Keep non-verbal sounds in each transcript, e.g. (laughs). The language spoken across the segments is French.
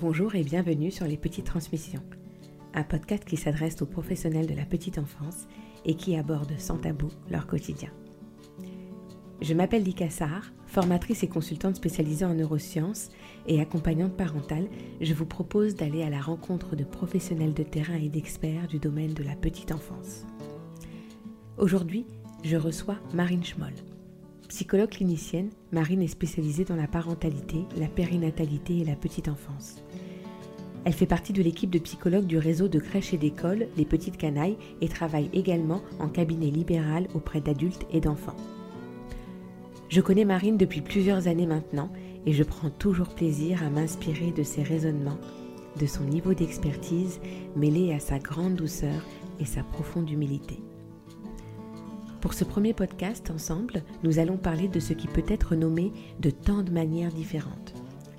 Bonjour et bienvenue sur Les Petites Transmissions, un podcast qui s'adresse aux professionnels de la petite enfance et qui aborde sans tabou leur quotidien. Je m'appelle Lika formatrice et consultante spécialisée en neurosciences et accompagnante parentale. Je vous propose d'aller à la rencontre de professionnels de terrain et d'experts du domaine de la petite enfance. Aujourd'hui, je reçois Marine Schmoll. Psychologue clinicienne, Marine est spécialisée dans la parentalité, la périnatalité et la petite enfance. Elle fait partie de l'équipe de psychologues du réseau de crèches et d'écoles Les Petites Canailles et travaille également en cabinet libéral auprès d'adultes et d'enfants. Je connais Marine depuis plusieurs années maintenant et je prends toujours plaisir à m'inspirer de ses raisonnements, de son niveau d'expertise mêlé à sa grande douceur et sa profonde humilité. Pour ce premier podcast ensemble, nous allons parler de ce qui peut être nommé de tant de manières différentes,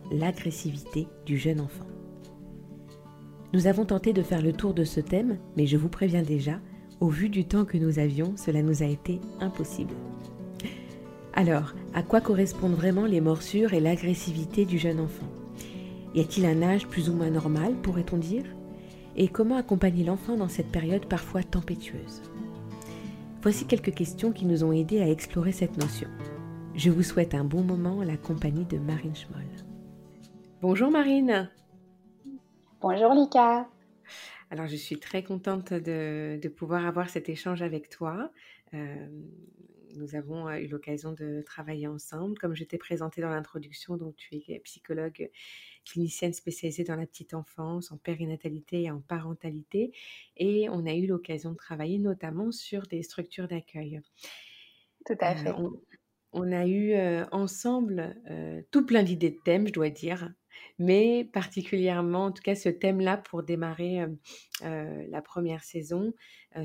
l'agressivité du jeune enfant. Nous avons tenté de faire le tour de ce thème, mais je vous préviens déjà, au vu du temps que nous avions, cela nous a été impossible. Alors, à quoi correspondent vraiment les morsures et l'agressivité du jeune enfant? Y a-t-il un âge plus ou moins normal, pourrait-on dire? Et comment accompagner l'enfant dans cette période parfois tempétueuse? Voici quelques questions qui nous ont aidés à explorer cette notion. Je vous souhaite un bon moment à la compagnie de Marine Schmoll. Bonjour Marine. Bonjour Lika. Alors je suis très contente de, pouvoir avoir cet échange avec toi. Euh, nous avons euh, eu l'occasion de travailler ensemble. Comme je t'ai présenté dans l'introduction, donc tu es psychologue clinicienne spécialisée dans la petite enfance, en périnatalité et en parentalité. Et on a eu l'occasion de travailler notamment sur des structures d'accueil. Tout à euh, fait. on, a eu euh, ensemble tout plein d'idées de thèmes, je dois dire, mais particulièrement, en tout cas, ce thème-là pour démarrer la première saison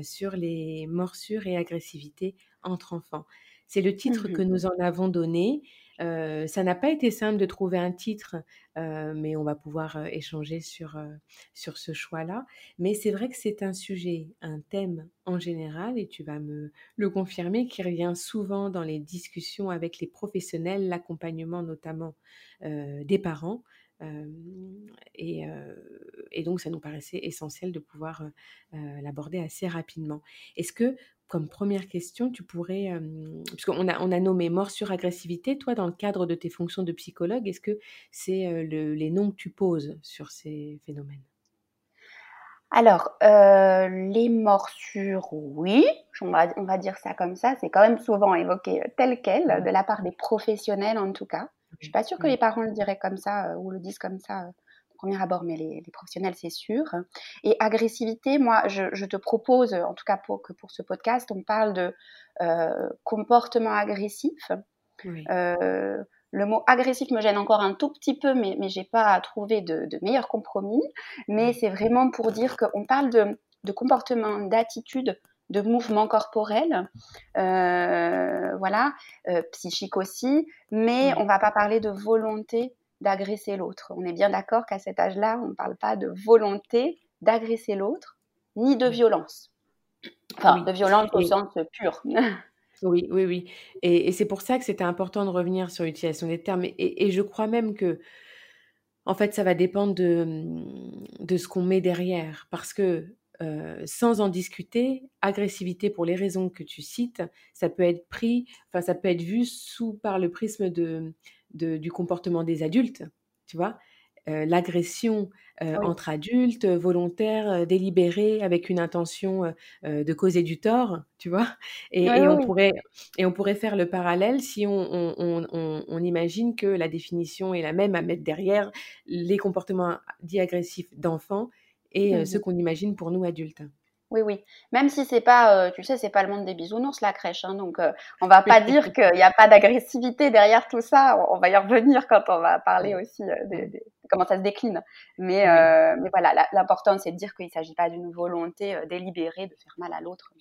sur les morsures et agressivités entre enfants. C'est le titre que mmh nous en avons donné. Ça n'a pas été simple de trouver un titre, mais on va pouvoir échanger sur, sur ce choix-là. Mais c'est vrai que c'est un sujet, un thème en général, et tu vas me le confirmer, qui revient souvent dans les discussions avec les professionnels, l'accompagnement notamment des parents. Et, et, donc, ça nous paraissait essentiel de pouvoir l'aborder assez rapidement. Est-ce que comme première question, tu pourrais, puisqu'on a, on a nommé morsure agressivité, toi, dans le cadre de tes fonctions de psychologue, est-ce que c'est les noms que tu poses sur ces phénomènes? Alors, les morsures, oui, on va, on va, dire ça comme ça, c'est quand même souvent évoqué tel quel, de la part des professionnels en tout cas. Je ne suis pas sûre que les parents le diraient comme ça ou le disent comme ça premier abord, mais les, professionnels, c'est sûr. Et agressivité, moi, je, te propose, en tout cas pour, que pour ce podcast, on parle de euh, comportement agressif. Euh, le mot agressif me gêne encore un tout petit peu, mais, mais je n'ai pas trouvé de, de meilleur compromis. Mais c'est vraiment pour dire qu'on parle de, de comportement, d'attitude, de mouvement corporel, euh, voilà, psychique aussi, mais on va pas parler de volonté d'agresser l'autre. On est bien d'accord qu'à cet âge-là, on ne parle pas de volonté d'agresser l'autre, ni de violence. Enfin, de violence au sens pur. (laughs) oui, oui, oui. Et, c'est pour ça que c'était important de revenir sur l'utilisation des termes. Et, je crois même que, en fait, ça va dépendre de, de ce qu'on met derrière. Parce que, euh, sans en discuter, agressivité pour les raisons que tu cites, ça peut être pris, enfin, ça peut être vu sous par le prisme de du comportement des adultes, tu vois? Euh, l'agression euh, entre adultes, volontaire, euh, délibérée, avec une intention de causer du tort, tu vois? Et, on pourrait, et on pourrait faire le parallèle si on, imagine que la définition est la même à mettre derrière les comportements dits agressifs d'enfants et mmh ceux qu'on imagine pour nous adultes. Oui, oui. Même si c'est pas, euh, tu sais, c'est pas le monde des bisounours la crèche, hein, donc euh, on va pas dire (laughs) qu'il n'y a pas d'agressivité derrière tout ça. On, va y revenir quand on va parler aussi euh, de, comment ça se décline. Mais, mais voilà, l'important c'est de dire qu'il ne s'agit pas d'une volonté délibérée de faire mal à l'autre.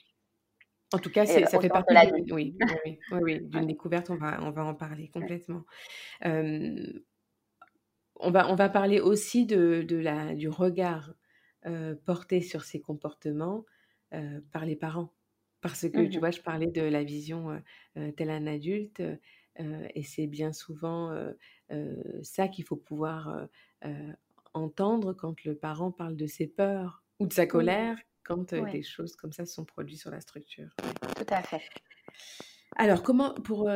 En tout cas, ça fait partie de oui, oui, oui, (laughs) d'une découverte. On va, on va en parler complètement. on va, on va parler aussi de, de la, du regard euh, porté sur ces comportements euh, par les parents. Parce que, tu mmh vois, je parlais de la vision euh, tel un adulte, et c'est bien souvent ça qu'il faut pouvoir entendre quand le parent parle de ses peurs ou de sa colère quand des choses comme ça sont produites sur la structure. Tout à fait. Alors, comment, pour,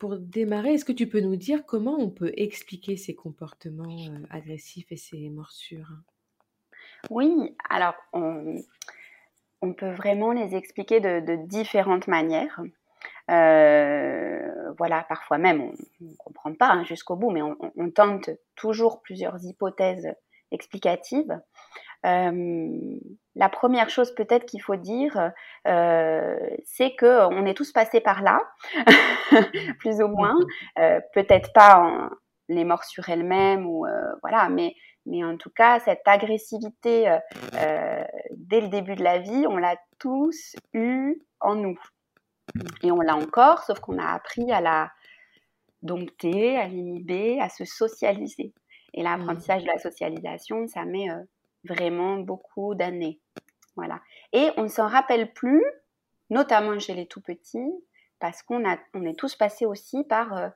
pour démarrer, est-ce que tu peux nous dire comment on peut expliquer ces comportements agressifs et ces morsures? Oui, alors on, peut vraiment les expliquer de, différentes manières. voilà, parfois même on ne comprend pas hein, jusqu'au bout, mais on, tente toujours plusieurs hypothèses explicatives. Euh, la première chose peut-être qu'il faut dire, euh, c'est que on est tous passés par là, (laughs) plus ou moins. Euh, peut-être pas les morsures elles-mêmes ou voilà, mais mais en tout cas cette agressivité dès le début de la vie, on l'a tous eu en nous et on l'a encore, sauf qu'on a appris à la dompter, à l'inhiber, à se socialiser. Et l'apprentissage de la socialisation, ça met vraiment beaucoup d'années. Voilà. Et on ne s'en rappelle plus, notamment chez les tout petits, parce qu'on on est tous passés aussi par euh,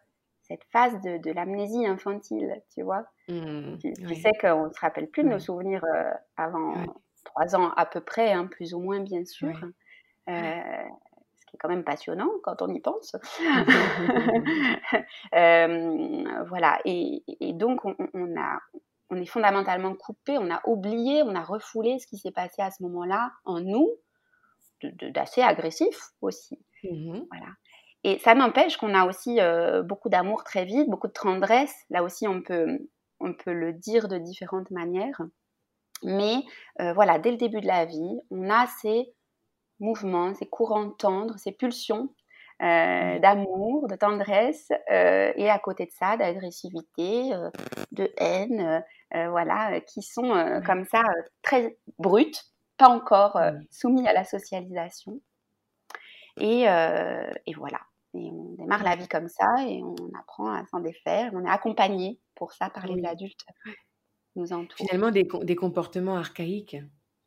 cette phase de, de l'amnésie infantile, tu vois. Mmh, tu, sais qu'on ne se rappelle plus de nos souvenirs euh, avant trois ans à peu près, hein, plus ou moins bien sûr. Euh, ce qui est quand même passionnant quand on y pense. (laughs) (laughs) voilà. Et, et donc on, on, a, on est fondamentalement coupé, on a oublié, on a refoulé ce qui s'est passé à ce moment-là en nous, d'assez agressif aussi. Mmh voilà. Et ça n'empêche qu'on a aussi euh, beaucoup d'amour très vite, beaucoup de tendresse. Là aussi, on peut, on peut le dire de différentes manières. Mais euh, voilà, dès le début de la vie, on a ces mouvements, ces courants tendres, ces pulsions euh, d'amour, de tendresse, et à côté de ça, d'agressivité, de haine, voilà, qui sont comme ça très brutes, pas encore soumis à la socialisation. Et, et, voilà. Et on démarre la vie comme ça et on apprend à s'en défaire. On est accompagné pour ça par les adultes nous entourent. Finalement, des, des comportements archaïques.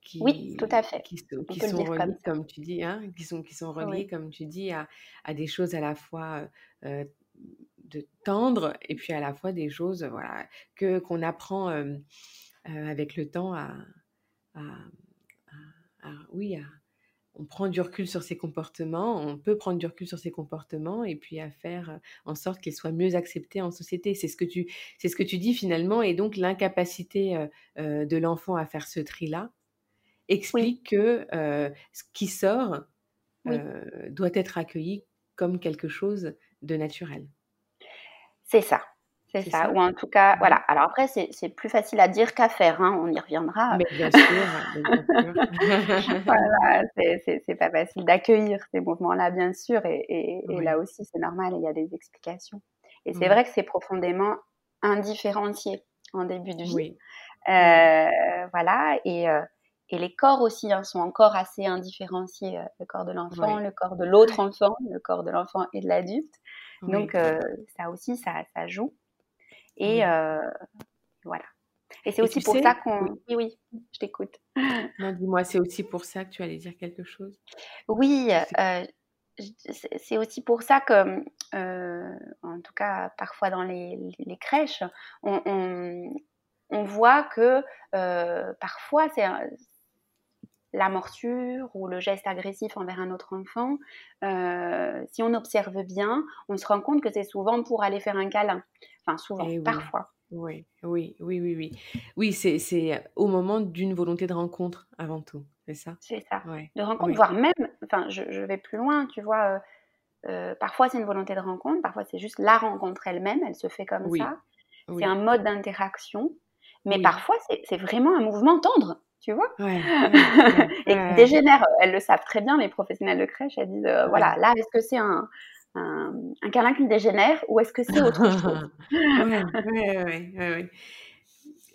Qui, oui, tout à fait. Qui, qui sont reliés, comme, tu dis, hein, qui sont, qui sont reliés, comme tu dis, à, à, des choses à la fois de tendre et puis à la fois des choses voilà que qu'on apprend avec le temps à, oui on prend du recul sur ses comportements, on peut prendre du recul sur ses comportements et puis à faire en sorte qu'ils soient mieux acceptés en société. C'est ce que tu, c'est ce que tu dis finalement, et donc l'incapacité de l'enfant à faire ce tri-là explique que ce qui sort doit être accueilli comme quelque chose de naturel. C'est ça. C'est ça. Ou en tout cas, voilà. Alors après, c'est plus facile à dire qu'à faire. Hein. On y reviendra. Mais (laughs) bien sûr. voilà, c'est pas facile d'accueillir ces mouvements-là, bien sûr. Et, là aussi, c'est normal. Il y a des explications. Et c'est vrai que c'est profondément indifférencié en début de vie. Oui. Euh, voilà. Et, euh, et, les corps aussi hein, sont encore assez indifférenciés. Euh, le corps de l'enfant, le corps de l'autre enfant, le corps de l'enfant et de l'adulte. Donc, euh, ça aussi, ça, ça joue. Et euh, voilà. Et c'est aussi pour ça qu'on. Oui, oui, je t'écoute. Non, dis-moi, c'est aussi pour ça que tu allais dire quelque chose? Oui, euh, c'est aussi pour ça que, en tout cas, parfois dans les, les crèches, on, on, on, voit que parfois c'est la morsure ou le geste agressif envers un autre enfant, euh, si on observe bien, on se rend compte que c'est souvent pour aller faire un câlin. Enfin, souvent, eh parfois. Oui, oui, oui, oui, oui. Oui, c'est au moment d'une volonté de rencontre avant tout, c'est ça? C'est ça. De rencontre, voire même, enfin, je, vais plus loin, tu vois. Euh, euh, parfois, c'est une volonté de rencontre, parfois, c'est juste la rencontre elle-même, elle se fait comme ça. C'est un mode d'interaction, mais parfois, c'est vraiment un mouvement tendre tu vois? (laughs) Et qui dégénère, elles le savent très bien, les professionnels de crèche, elles disent, euh, voilà, là, est-ce que c'est un, un, câlin qui dégénère ou est-ce que c'est autre chose? (laughs) Oui, oui, (laughs)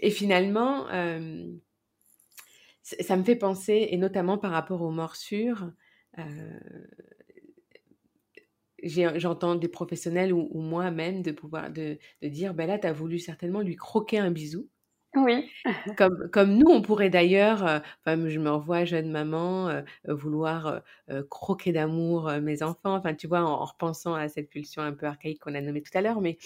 Et finalement, euh, ça me fait penser, et notamment par rapport aux morsures, euh, j'entends des professionnels ou, moi-même de pouvoir de, de dire, ben là, tu as voulu certainement lui croquer un bisou. Oui. Comme, nous, on pourrait d'ailleurs, euh, je me revois jeune maman, euh, euh, vouloir croquer d'amour mes enfants, enfin, tu vois, en, repensant à cette pulsion un peu archaïque qu'on a nommée tout à l'heure, mais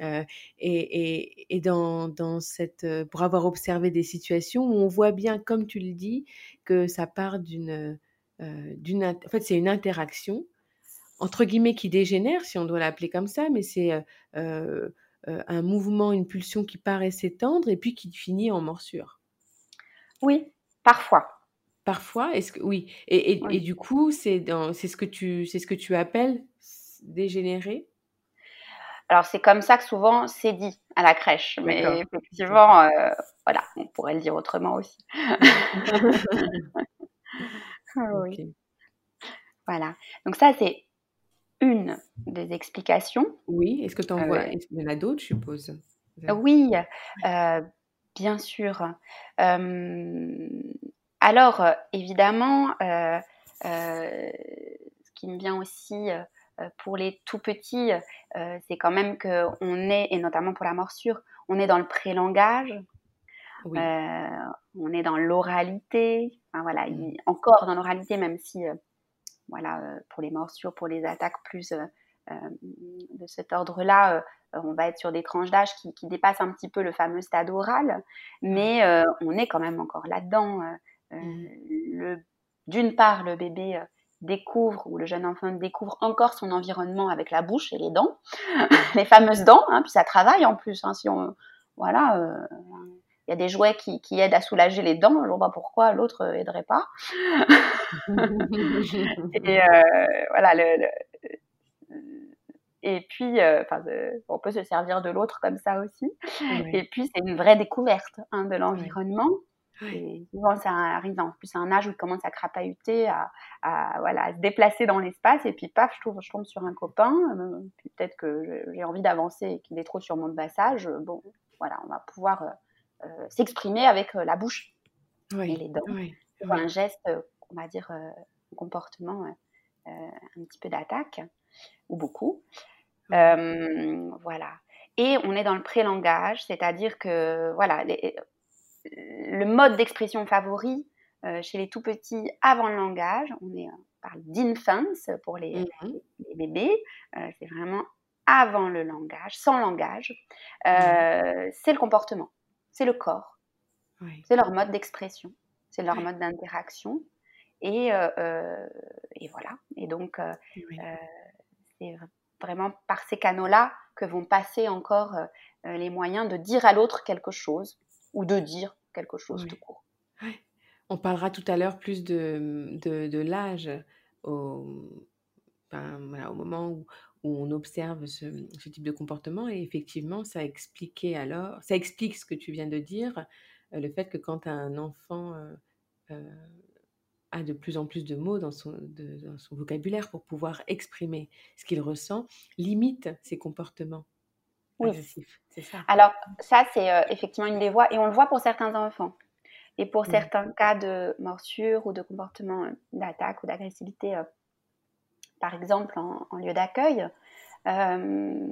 et, et, et, dans, dans cette, pour avoir observé des situations où on voit bien, comme tu le dis, que ça part d'une, d'une, en fait, c'est une interaction entre guillemets qui dégénère, si on doit l'appeler comme ça, mais c'est euh, un mouvement, une pulsion qui paraît s'étendre et puis qui finit en morsure. Oui, parfois. Parfois, est-ce que oui et, et, du coup, c'est c'est ce que tu c'est ce que tu appelles dégénérer? Alors c'est comme ça que souvent c'est dit à la crèche, mais effectivement, euh, voilà, on pourrait le dire autrement aussi. (laughs) (laughs) oui. Voilà. Donc ça c'est une des explications. Oui, est-ce que tu en vois Il y en a d'autres, je suppose? Oui, euh, bien sûr. alors, évidemment, euh, euh, ce qui me vient aussi pour les tout petits, c'est quand même qu'on est, et notamment pour la morsure, on est dans le pré-langage. Oui. on est dans l'oralité, enfin, voilà, mmh. encore dans l'oralité, même si voilà, euh, pour les morsures, pour les attaques plus euh, euh, de cet ordre-là, on va être sur des tranches d'âge qui, dépassent un petit peu le fameux stade oral, mais on est quand même encore là-dedans. Mmh. D'une part, le bébé découvre ou le jeune enfant découvre encore son environnement avec la bouche et les dents, (laughs) les fameuses dents, hein, puis ça travaille en plus. Hein, si on, voilà, il y a des jouets qui, aident à soulager les dents. Je ne vois pas pourquoi l'autre aiderait pas. (laughs) et euh, voilà, le, et puis, euh, on peut se servir de l'autre comme ça aussi. Et puis, c'est une vraie découverte hein, de l'environnement. Et souvent, ça arrive en plus à un âge où il commence à crapahuter, à, voilà, se déplacer dans l'espace. Et puis, paf, je, trouve, je tombe sur un copain. Euh, peut-être que j'ai envie d'avancer et qu'il est trop sur mon passage. Bon, voilà, on va pouvoir euh, s'exprimer avec euh, la bouche et les dents. Un geste, euh, on va dire, un comportement un petit peu d'attaque, ou beaucoup. voilà. Et on est dans le pré-langage, c'est-à-dire que voilà, le mode d'expression favori chez les tout petits avant le langage, on est parle d'infance pour les, mmh les bébés, c'est vraiment avant le langage, sans langage, mmh c'est le comportement c'est le corps. C'est leur mode d'expression, c'est leur mode d'interaction. Et, euh, euh, et, voilà. Et donc, euh, c'est vraiment par ces canaux-là que vont passer encore les moyens de dire à l'autre quelque chose ou de dire quelque chose tout court. On parlera tout à l'heure plus de, de, de l'âge au, voilà, au moment où, on observe ce, type de comportement et effectivement ça expliquait alors ça explique ce que tu viens de dire le fait que quand un enfant euh, euh, a de plus en plus de mots dans son, dans son vocabulaire pour pouvoir exprimer ce qu'il ressent limite ses comportements oui. ça alors ça c'est effectivement une des voies et on le voit pour certains enfants et pour certains cas de morsure ou de comportement d'attaque ou d'agressivité par exemple en, lieu d'accueil. Euh,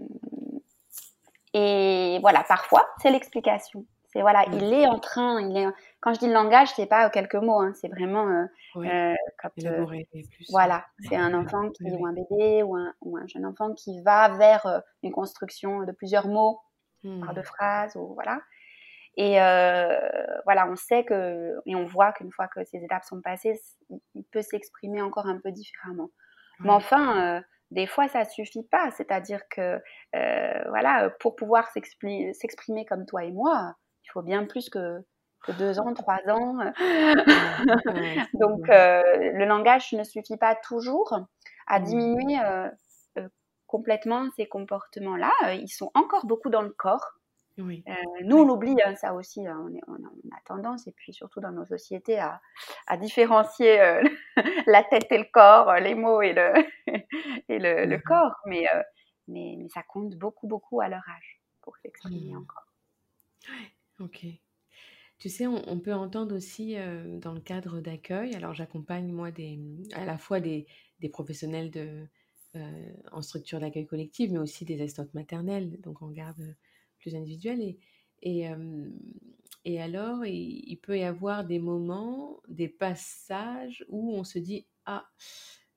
et voilà, parfois, c'est l'explication. C'est voilà, il est en train, il est. Quand je dis le langage, c'est pas quelques mots, hein, c'est vraiment euh, euh, plus, voilà, c'est un enfant qui ou un bébé ou un, ou un, jeune enfant qui va vers une construction de plusieurs mots par mmh. de phrases ou voilà. Et voilà, on sait que et on voit qu'une fois que ces étapes sont passées, il peut s'exprimer encore un peu différemment. Mais enfin, euh, des fois, ça suffit pas. C'est-à-dire que, euh, voilà, pour pouvoir s'exprimer comme toi et moi, il faut bien plus que, deux ans, trois ans. (laughs) Donc, euh, le langage ne suffit pas toujours à mmh. diminuer complètement ces comportements-là. Ils sont encore beaucoup dans le corps. Oui. Euh, nous, on oublie hein, ça aussi. Hein, on, on, a tendance, et puis surtout dans nos sociétés, à, à différencier euh, (laughs) la tête et le corps, euh, les mots et le, (laughs) et le, le mmh corps. Mais, mais, mais, ça compte beaucoup, beaucoup à leur âge pour s'exprimer mmh. encore. Ok. Tu sais, on, on peut entendre aussi dans le cadre d'accueil. Alors, j'accompagne moi des, à la fois des, des professionnels de, en structure d'accueil collective, mais aussi des assistantes maternelles, donc en garde plus individuelle. Et, et Et alors, il, peut y avoir des moments, des passages où on se dit, ah,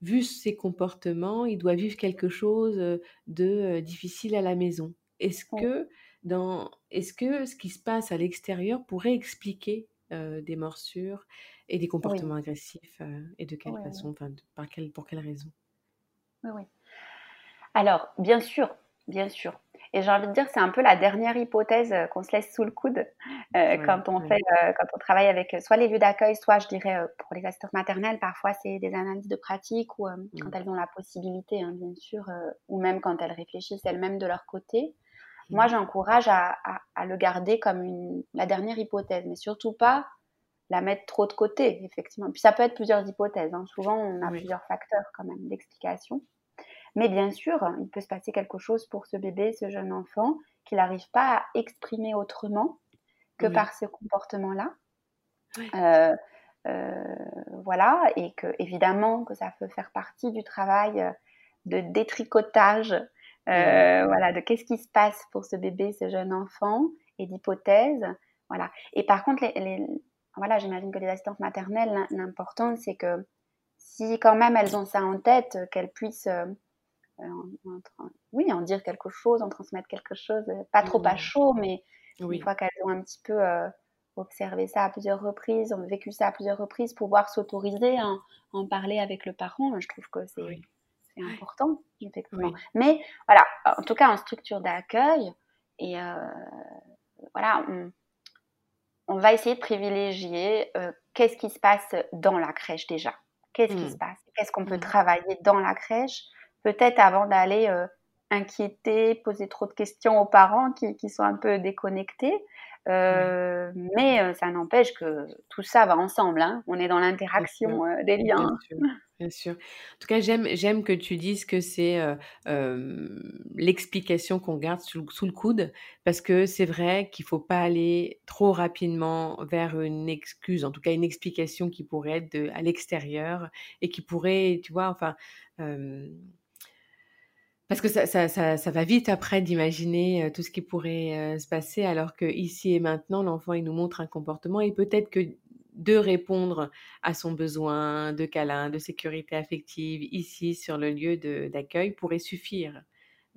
vu ses comportements, il doit vivre quelque chose de difficile à la maison. Est-ce que, dans, est-ce que ce qui se passe à l'extérieur pourrait expliquer des morsures et des comportements agressifs et de quelle façon, par quelle, pour quelle raison? Oui, oui. Alors, bien sûr, bien sûr. Et j'ai envie de dire, c'est un peu la dernière hypothèse qu'on se laisse sous le coude euh, quand on fait, euh, quand on travaille avec soit les lieux d'accueil, soit je dirais pour les assistantes maternelles, parfois c'est des analyses de pratique ou mmh. quand elles ont la possibilité, hein, bien sûr, ou même quand elles réfléchissent elles-mêmes de leur côté. Moi, j'encourage à, à, le garder comme une, la dernière hypothèse, mais surtout pas la mettre trop de côté, effectivement. Puis ça peut être plusieurs hypothèses. Hein. Souvent, on a plusieurs facteurs quand même d'explication. Mais bien sûr, il peut se passer quelque chose pour ce bébé, ce jeune enfant, qu'il n'arrive pas à exprimer autrement que par ce comportement-là. Euh, euh, voilà, et que évidemment que ça peut faire partie du travail de détricotage, voilà, de qu'est-ce qui se passe pour ce bébé, ce jeune enfant, et d'hypothèses, voilà. Et par contre, les, voilà, j'imagine que les assistantes maternelles, l'important c'est que si quand même elles ont ça en tête, qu'elles puissent oui, en dire quelque chose, en transmettre quelque chose, euh, pas trop à chaud, mais une fois qu'elles ont un petit peu euh, observé ça à plusieurs reprises, ont vécu ça à plusieurs reprises, pouvoir s'autoriser à, en parler avec le parent, je trouve que c'est important, effectivement. Mais voilà, en tout cas en structure d'accueil, et euh, voilà, on, va essayer de privilégier qu'est-ce qui se passe dans la crèche déjà. Qu'est-ce qui mmh. se passe? Qu'est-ce qu'on peut mmh. travailler dans la crèche? Peut-être avant d'aller euh, inquiéter, poser trop de questions aux parents qui, sont un peu déconnectés. Euh, mais euh, ça n'empêche que tout ça va ensemble. Hein. On est dans l'interaction des liens. Bien sûr, En tout cas, j'aime, j'aime que tu dises que c'est l'explication qu'on garde sous, le coude, parce que c'est vrai qu'il faut pas aller trop rapidement vers une excuse, en tout cas une explication qui pourrait être à l'extérieur et qui pourrait, tu vois, enfin, parce que ça, ça, ça, va vite après d'imaginer tout ce qui pourrait se passer, alors que ici et maintenant, l'enfant, il nous montre un comportement et peut-être que de répondre à son besoin de câlin, de sécurité affective ici sur le lieu d'accueil pourrait suffire.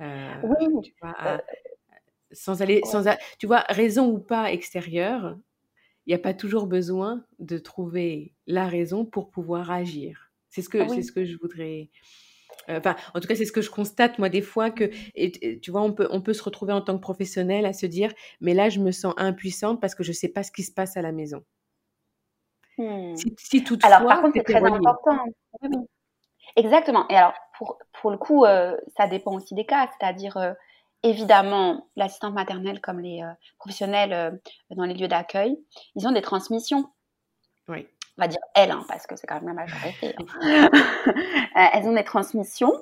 Euh, oui. Tu vois, sans aller, sans, tu vois, raison ou pas extérieure, il n'y a pas toujours besoin de trouver la raison pour pouvoir agir. C'est ce que, c'est ce que je voudrais euh, enfin, en tout cas, c'est ce que je constate, moi, des fois, que, tu vois, on peut, on peut se retrouver en tant que professionnel à se dire, mais là, je me sens impuissante parce que je ne sais pas ce qui se passe à la maison. Hmm. Si, toutefois, alors, par contre, c'est très important. Exactement. Et alors, pour, pour le coup, euh, ça dépend aussi des cas. C'est-à-dire, euh, évidemment, l'assistante maternelle comme les professionnels dans les lieux d'accueil, ils ont des transmissions. Oui on va dire elles, hein, parce que c'est quand même la majorité, hein. (laughs) euh, elles ont des transmissions.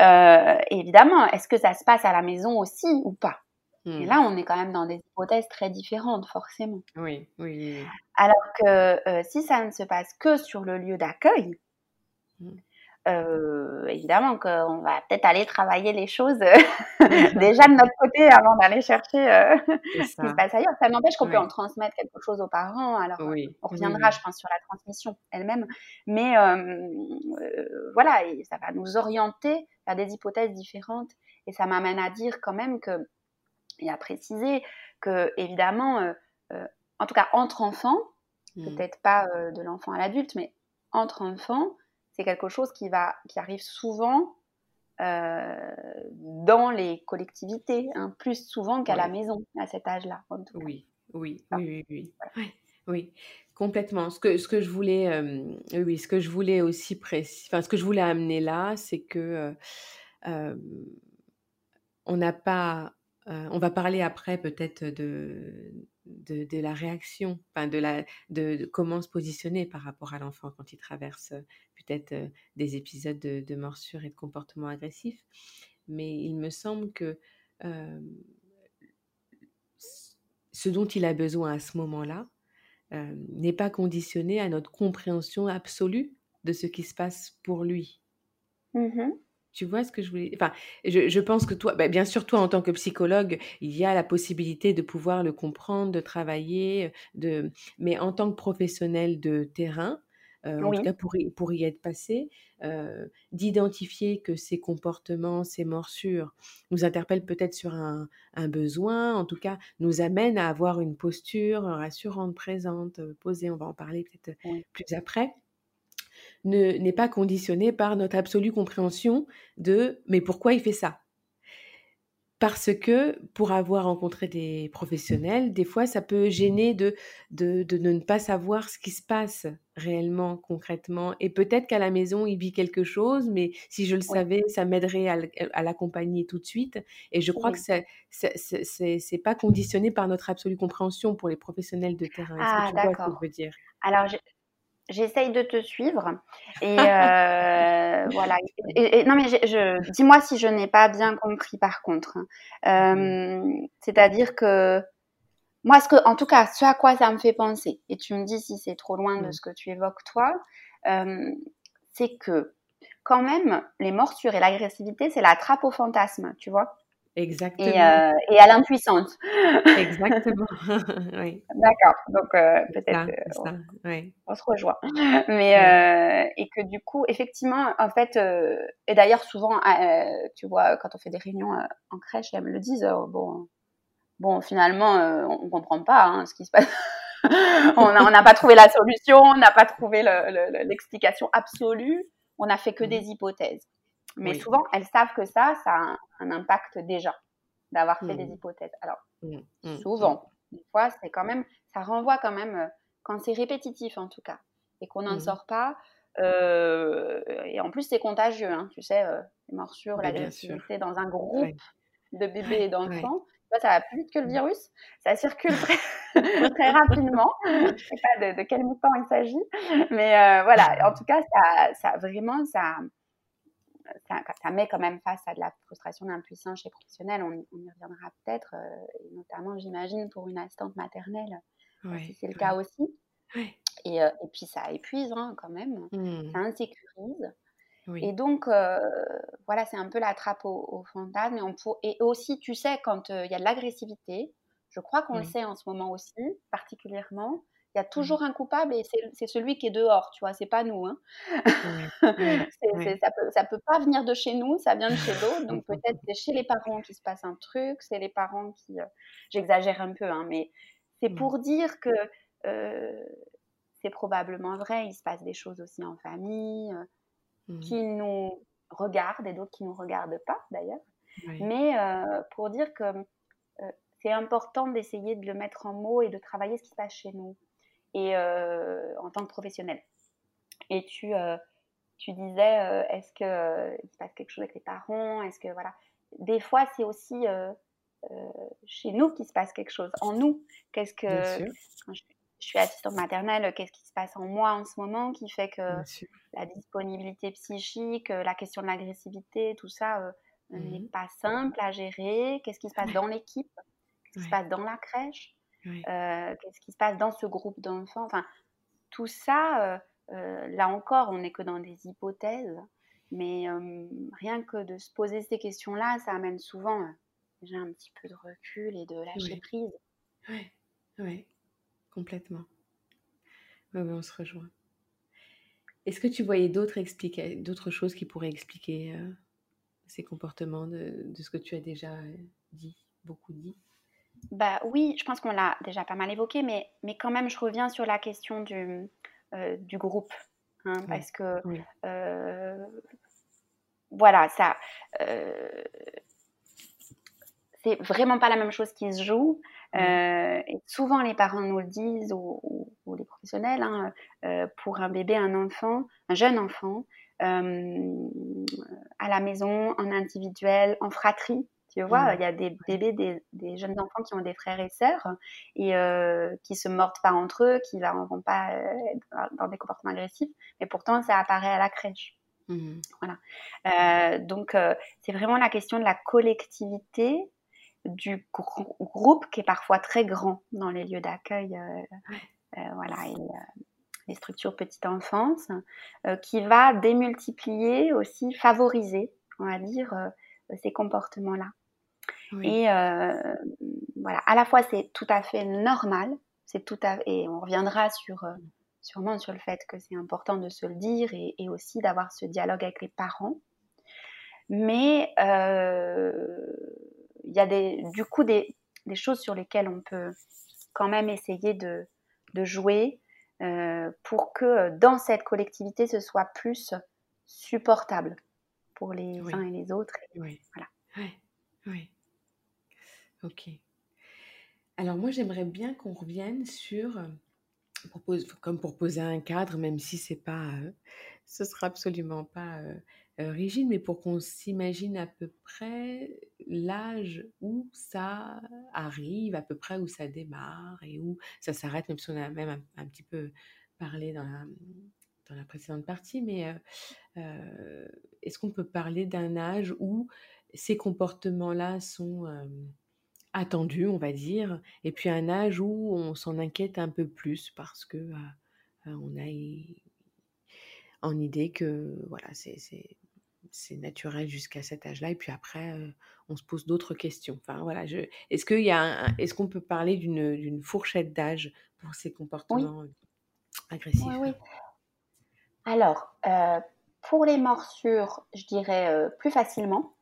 Euh, évidemment, est-ce que ça se passe à la maison aussi ou pas? Et hmm. là, on est quand même dans des hypothèses très différentes, forcément. Oui, oui. Alors que euh, si ça ne se passe que sur le lieu d'accueil, hmm. Euh, évidemment qu'on va peut-être aller travailler les choses (laughs) (laughs) déjà de notre côté avant d'aller chercher euh, ce qui se passe ailleurs. Ça n'empêche qu'on peut en transmettre quelque chose aux parents. Alors, on reviendra, je pense, sur la transmission elle-même. Mais voilà, ça va nous orienter vers des hypothèses différentes. Et ça m'amène à dire quand même que, et à préciser que, évidemment, en tout cas, entre enfants, mmh. peut-être pas de l'enfant à l'adulte, mais entre enfants, c'est quelque chose qui, va, qui arrive souvent euh, dans les collectivités, hein, plus souvent qu'à la maison à cet âge-là. Oui, oui, oui, oui, oui, complètement. Ce que, ce que je voulais, euh, oui, ce que je voulais aussi préciser, enfin, ce que je voulais amener là, c'est que euh, on n'a pas, on va parler après peut-être de de, la réaction, de, la, de, comment se positionner par rapport à l'enfant quand il traverse euh, peut-être euh, des épisodes de, de, morsure et de comportement agressif. Mais il me semble que euh, ce dont il a besoin à ce moment-là n'est pas conditionné à notre compréhension absolue de ce qui se passe pour lui. Mmh Tu vois ce que je voulais. Enfin, je, pense que toi, bah, bien sûr, toi, en tant que psychologue, il y a la possibilité de pouvoir le comprendre, de travailler, de... mais en tant que professionnel de terrain, euh, en tout cas pour y, pour y être passé, euh, d'identifier que ces comportements, ces morsures nous interpellent peut-être sur un, besoin, en tout cas nous amènent à avoir une posture rassurante, présente, euh, posée, on va en parler peut-être plus après n'est pas conditionné par notre absolue compréhension de mais pourquoi il fait ça? Parce que pour avoir rencontré des professionnels, des fois, ça peut gêner de, de, ne pas savoir ce qui se passe réellement, concrètement. Et peut-être qu'à la maison, il vit quelque chose, mais si je le savais, ça m'aiderait à, l'accompagner tout de suite. Et je crois que ce n'est pas conditionné par notre absolue compréhension pour les professionnels de terrain. Ah, d'accord. dire? Alors, J'essaye de te suivre. Et (laughs) euh, voilà. Et, non, mais je, dis-moi si je n'ai pas bien compris par contre. Euh, c'est-à-dire que moi, ce que, en tout cas, ce à quoi ça me fait penser, et tu me dis si c'est trop loin de mm. ce que tu évoques toi, euh, c'est que quand même, les morsures et l'agressivité, c'est la trappe au fantasme, tu vois. Exactement. Euh, et, à l'impuissance. Exactement. (laughs) (laughs) oui. D'accord. Donc euh, peut-être euh, on, se rejoint. (laughs) Mais et que du coup, effectivement, en fait, et d'ailleurs souvent, tu vois, quand on fait des réunions en crèche, elles me le disent. bon, bon, finalement, on comprend pas hein, ce qui se passe. on n'a pas trouvé la solution, on n'a pas trouvé l'explication absolue. On n'a fait que des hypothèses. Mais souvent, elles savent que ça, ça a un, impact déjà d'avoir fait des mmh. hypothèses. Alors, mmh, mmh, souvent, des fois, c'est quand même, ça renvoie quand même, euh, quand c'est répétitif en tout cas, et qu'on n'en sort pas. Euh, et en plus, c'est contagieux, hein, tu sais, euh, les morsures, l'agressivité dans un groupe de bébés et d'enfants. Ça va plus vite que le virus, ça circule très, (laughs) très rapidement. (laughs) Je ne sais pas de, quel mouton il s'agit, mais voilà. En tout cas, ça, ça vraiment, ça, ça, met quand même face à de la frustration d'impuissance chez professionnels. On, on y reviendra peut-être, euh, notamment, j'imagine, pour une assistante maternelle, si c'est le cas aussi. Et, euh, et, puis, ça épuise hein, quand même, mmh. ça insécurise. Et donc, euh, voilà, c'est un peu la trappe au, fantasme. Et, on et aussi, tu sais, quand il y a de l'agressivité, je crois qu'on le sait en ce moment aussi, particulièrement, il y a mmh. toujours un coupable et c'est celui qui est dehors, tu vois, c'est pas nous. Hein. (laughs) ça, peut, ça peut pas venir de chez nous, ça vient de chez l'autre. (laughs) Donc peut-être c'est chez les parents qui se passe un truc, c'est les parents qui. Euh, j'exagère un peu, hein, mais c'est mmh. pour dire que euh, c'est probablement vrai, il se passe des choses aussi en famille euh, mmh. qui nous regardent et d'autres qui nous regardent pas d'ailleurs. Mais pour dire que c'est important d'essayer de le mettre en mots et de travailler ce qui se passe chez nous et euh, en tant que professionnel. Et tu, euh, tu disais, euh, est-ce qu'il se passe quelque chose avec les parents? Est-ce que voilà, des fois c'est aussi chez nous qu'il se passe quelque chose, en nous. Qu'est-ce que quand je, suis assistante maternelle, qu'est-ce qui se passe en moi en ce moment qui fait que la disponibilité psychique, la question de l'agressivité, tout ça n'est mmh pas simple à gérer? Qu'est-ce qui se passe dans l'équipe? Qu'est-ce qui se passe dans la crèche? Euh, qu'est-ce qui se passe dans ce groupe d'enfants? Enfin, tout ça, euh, euh, là encore, on n'est que dans des hypothèses, mais rien que de se poser ces questions-là, ça amène souvent déjà un petit peu de recul et de lâcher prise. Oui, oui, complètement. Oui, on se rejoint. Est-ce que tu voyais d'autres d'autres choses qui pourraient expliquer ces comportements de, de, ce que tu as déjà dit, beaucoup dit? Bah oui, je pense qu'on l'a déjà pas mal évoqué, mais, mais quand même, je reviens sur la question du, euh, du groupe. Hein, parce que, euh, voilà, ça. Euh, c'est vraiment pas la même chose qui se joue. et souvent, les parents nous le disent, ou, les professionnels, hein, pour un bébé, un enfant, un jeune enfant, à la maison, en individuel, en fratrie, tu vois, il y a des bébés, des, jeunes enfants qui ont des frères et sœurs et euh, qui se mordent pas entre eux, qui ne vont pas euh, dans des comportements agressifs, mais pourtant ça apparaît à la crèche. Mmh. Voilà. Euh, donc c'est vraiment la question de la collectivité du groupe qui est parfois très grand dans les lieux d'accueil, voilà, et les structures petite enfance, qui va démultiplier aussi, favoriser on va dire, ces comportements-là. Et voilà, à la fois c'est tout à fait normal, c'est tout à et on reviendra sur sûrement sur le fait que c'est important de se le dire et, et aussi d'avoir ce dialogue avec les parents. Mais il y a des, du coup des, des, choses sur lesquelles on peut quand même essayer de, de jouer euh, pour que dans cette collectivité, ce soit plus supportable pour les uns et les autres. Oui. Voilà. Oui. oui. Ok. Alors moi, j'aimerais bien qu'on revienne sur, euh, comme pour poser un cadre, même si c'est pas, euh, ce sera absolument pas rigide, mais pour qu'on s'imagine à peu près l'âge où ça arrive, à peu près où ça démarre et où ça s'arrête, même si on a même un, petit peu parlé dans la, dans la précédente partie, mais est-ce qu'on peut parler d'un âge où ces comportements-là sont attendus, on va dire, et puis un âge où on s'en inquiète un peu plus parce que on a en idée que voilà, c'est c'est naturel jusqu'à cet âge-là, et puis après, on se pose d'autres questions. Enfin, voilà, je... est-ce qu'il y a est-ce qu'on peut parler d'une, fourchette d'âge pour ces comportements agressifs? Oui, oui. Alors, pour les morsures, je dirais plus facilement.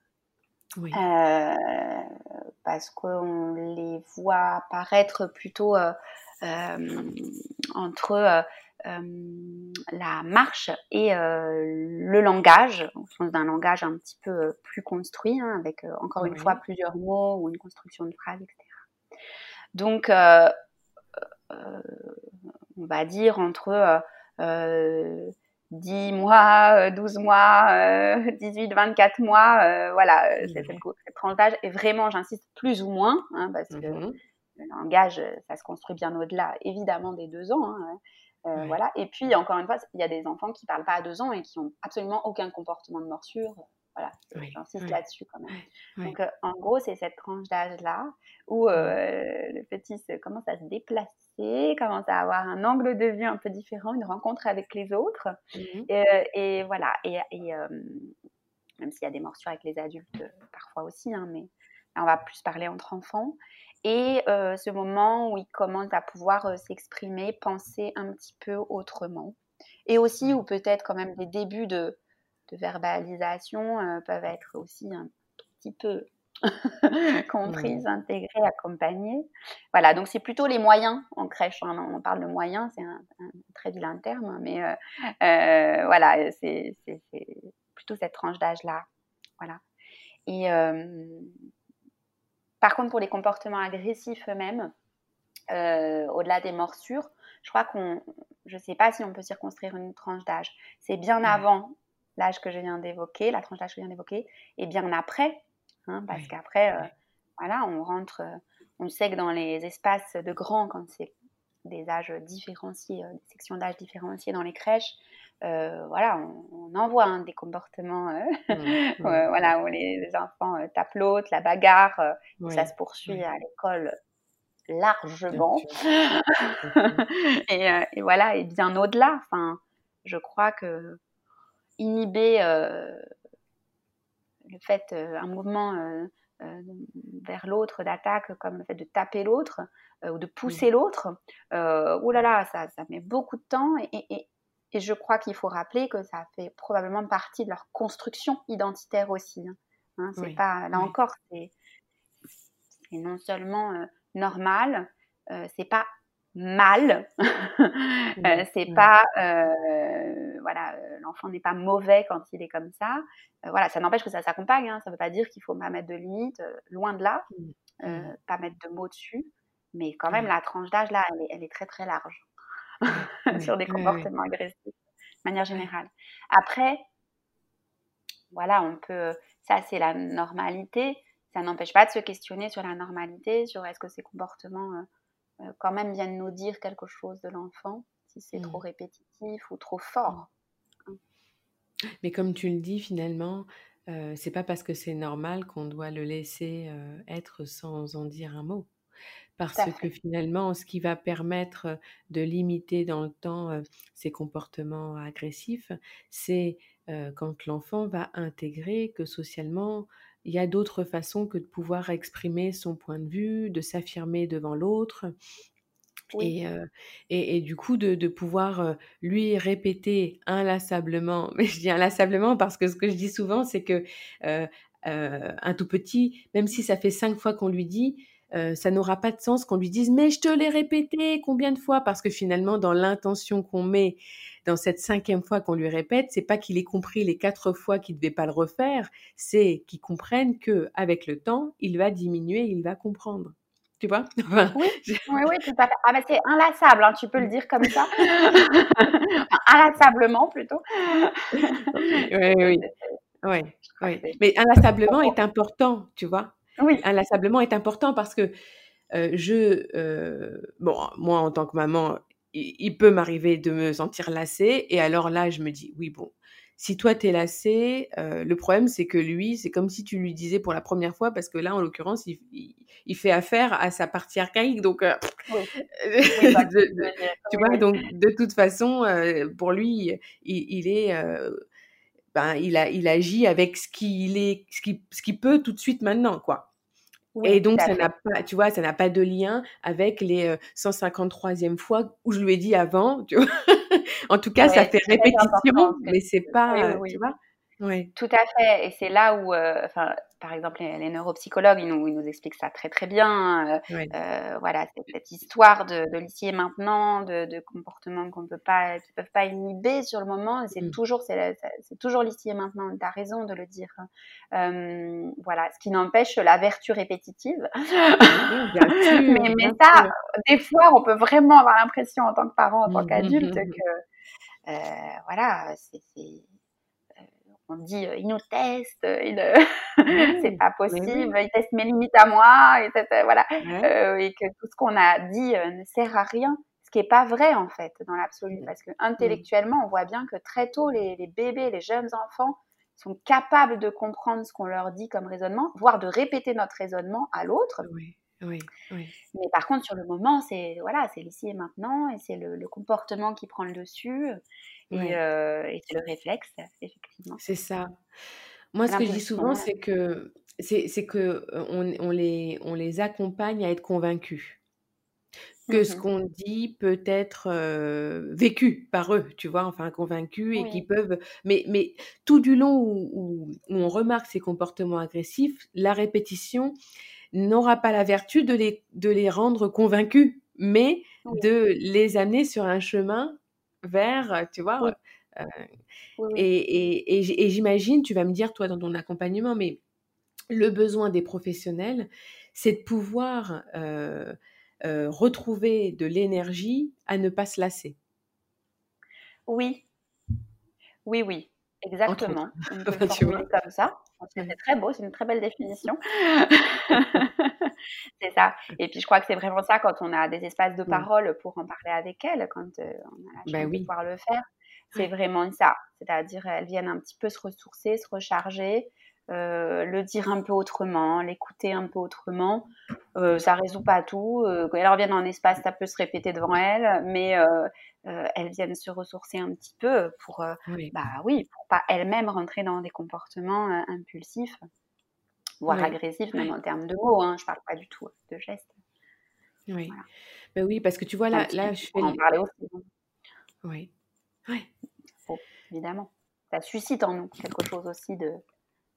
Oui. parce qu'on les voit apparaître plutôt entre euh, la marche et euh, le langage, au sens d'un langage un petit peu euh, plus construit, hein, avec encore une fois plusieurs mots ou une construction de phrase, etc. Donc, on va dire entre 10 mois, 12 mois, (laughs) 18, 24 mois, voilà, cette, cette, tranche d'âge. Et vraiment, j'insiste plus ou moins, hein, parce que mmh le langage, ça se construit bien au-delà, évidemment, des deux ans. Hein, euh, voilà. Et puis, encore une fois, il y a des enfants qui ne parlent pas à deux ans et qui n'ont absolument aucun comportement de morsure. Voilà, j'insiste là-dessus quand même. Donc, euh, en gros, c'est cette tranche d'âge-là où euh, le petit commence à se déplacer, commence à avoir un angle de vue un peu différent, une rencontre avec les autres. Mmh et, voilà. Et, même s'il y a des morsures avec les adultes parfois aussi, hein, mais on va plus parler entre enfants et euh, ce moment où il commence à pouvoir euh, s'exprimer, penser un petit peu autrement. Et aussi où peut-être quand même des débuts de, verbalisation euh, peuvent être aussi un petit peu (laughs) comprises, intégrées, accompagnées. Voilà, donc c'est plutôt les moyens en crèche. Hein. On parle de moyens, c'est un, très vilain terme, mais voilà, c'est plutôt cette tranche d'âge-là. Voilà. Et par contre, pour les comportements agressifs eux-mêmes, euh, au-delà des morsures, je crois qu'on, je ne sais pas si on peut circonscrire une tranche d'âge. C'est bien avant l'âge que je viens d'évoquer, la tranche d'âge que je viens d'évoquer, et bien après, hein, parce qu'après, euh, voilà, on rentre, euh, on sait que dans les espaces de grands, quand c'est des âges différenciés, des sections d'âge différenciées dans les crèches, euh, voilà, on, en voit hein, des comportements euh, mmh, mmh. (laughs) voilà, où les, enfants euh, tapent l'autre, la bagarre, ça se poursuit à l'école largement. (laughs) et, et, voilà, et bien au-delà, enfin, je crois que inhiber le fait, un mouvement vers l'autre d'attaque, comme le fait de taper l'autre ou de pousser l'autre, oh là là, ça, ça, met beaucoup de temps et, et, et je crois qu'il faut rappeler que ça fait probablement partie de leur construction identitaire aussi. Hein. Hein, c'est pas, là encore, c'est, non seulement euh, normal, euh, c'est pas mal, (laughs) euh, c'est pas, voilà, l'enfant n'est pas mauvais quand il est comme ça. voilà, ça n'empêche que ça s'accompagne. Hein, ça ne veut pas dire qu'il faut pas mettre de limites, loin de là, pas mettre de mots dessus, mais quand même la tranche d'âge là, elle est très très large. (laughs) sur des comportements agressifs, de manière générale. Après, voilà, on peut, ça c'est la normalité. Ça n'empêche pas de se questionner sur la normalité, sur est-ce que ces comportements euh, euh, quand même viennent nous dire quelque chose de l'enfant, si c'est trop mmh. répétitif ou trop fort. Mais comme tu le dis, finalement, euh, c'est pas parce que c'est normal qu'on doit le laisser être sans en dire un mot parce que finalement, ce qui va permettre de limiter dans le temps ces comportements agressifs, c'est quand l'enfant va intégrer que socialement, il y a d'autres façons que de pouvoir exprimer son point de vue, de s'affirmer devant l'autre. Et, et, du coup, de, pouvoir lui répéter inlassablement, (laughs) mais je dis inlassablement parce que ce que je dis souvent, c'est que un tout petit, même si ça fait cinq fois qu'on lui dit, ça n'aura pas de sens qu'on lui dise mais je te l'ai répété combien de fois? Parce que finalement dans l'intention qu'on met dans cette cinquième fois qu'on lui répète c'est pas qu'il ait compris les quatre fois qu'il devait pas le refaire c'est qu'il comprenne que avec le temps il va diminuer il va comprendre tu vois? (laughs) Oui, oui, oui, tout à fait. Ah, c'est inlassable, hein, tu peux le dire comme ça. (laughs) inlassablement plutôt. oui, oui. oui, (laughs) oui. Mais inlassablement est important, tu vois? Oui. Inlassablement est important parce que euh, je, euh, bon, moi en tant que maman, il, peut m'arriver de me sentir lassée et alors là, je me dis, oui, bon, si toi t'es lassée, euh, le problème c'est que lui, c'est comme si tu lui disais pour la première fois parce que là, en l'occurrence, il, il, fait affaire à sa partie archaïque, donc, (laughs) oui. Bah, tu vois, donc de toute façon, pour lui, il, il est ben, il, a, il agit avec ce qu'il est, ce qu'il ce peut tout de suite maintenant, quoi. Et donc, ça n'a pas, tu vois, ça n'a pas de lien avec les 153e fois où je lui ai dit avant, tu vois? (laughs) en tout cas, ça fait répétition, mais c'est pas, tu vois? Oui. Tout à fait. Et c'est là où, euh, enfin, par exemple, les, neuropsychologues, ils nous, ils nous, expliquent ça très très bien. Euh, euh, voilà, cette histoire de, de l'ici et maintenant, de, de comportements qu'on peut pas, qui peuvent pas inhiber sur le moment. C'est mmh. toujours, c'est toujours l'ici et maintenant. Tu as raison de le dire. voilà, ce qui n'empêche la vertu répétitive. (laughs) mais, mais ça, des fois, on peut vraiment avoir l'impression en tant que parent, en tant mmh, qu'adulte, mmh, que voilà, c'est on dit il nous teste, il, c'est pas possible, il teste mes limites à moi, et voilà, et que tout ce qu'on a dit ne sert à rien, ce qui est pas vrai en fait dans l'absolu, parce que intellectuellement on voit bien que très tôt les, bébés, les jeunes enfants sont capables de comprendre ce qu'on leur dit comme raisonnement, voire de répéter notre raisonnement à l'autre. Oui. Oui, Mais par contre, sur le moment, c'est voilà, c'est l'ici et maintenant, et c'est le, comportement qui prend le dessus. Euh, et, c'est le réflexe, effectivement. C'est ça. Moi, ce que je dis souvent, c'est que c'est que on, on, les, on les accompagne à être convaincus que ce mmh qu'on dit peut être vécu par eux, tu vois, enfin convaincus et qui peuvent. Mais, mais tout du long où, où, on remarque ces comportements agressifs, la répétition n'aura pas la vertu de les, de les rendre convaincus, mais de les amener sur un chemin vers, tu vois. Euh, et, et, j'imagine, tu vas me dire, toi, dans ton accompagnement, mais le besoin des professionnels, c'est de pouvoir euh, euh, retrouver de l'énergie à ne pas se lasser. Oui, oui, oui, exactement. On (laughs) peut comme ça. C'est très beau, c'est une très belle définition. (laughs) c'est ça. Et puis je crois que c'est vraiment ça quand on a des espaces de parole pour en parler avec elles, quand euh, on a la bah chance de pouvoir le faire. C'est vraiment ça. C'est-à-dire elles viennent un petit peu se ressourcer, se recharger, euh, le dire un peu autrement, l'écouter un peu autrement. Euh, ça résout pas tout. Euh, quand elles reviennent en espace, ça peut se répéter devant elles, mais euh, elles viennent se ressourcer un petit peu pour, oui. bah oui, pour pas elles-mêmes rentrer dans des comportements impulsifs, voire agressifs, même en termes de mots. Hein, je parle pas du tout de gestes. Oui. Ben oui, parce que tu vois là, là je fais. En parler aussi. Hein. Oui. Oui. évidemment. Ça suscite en nous quelque chose aussi de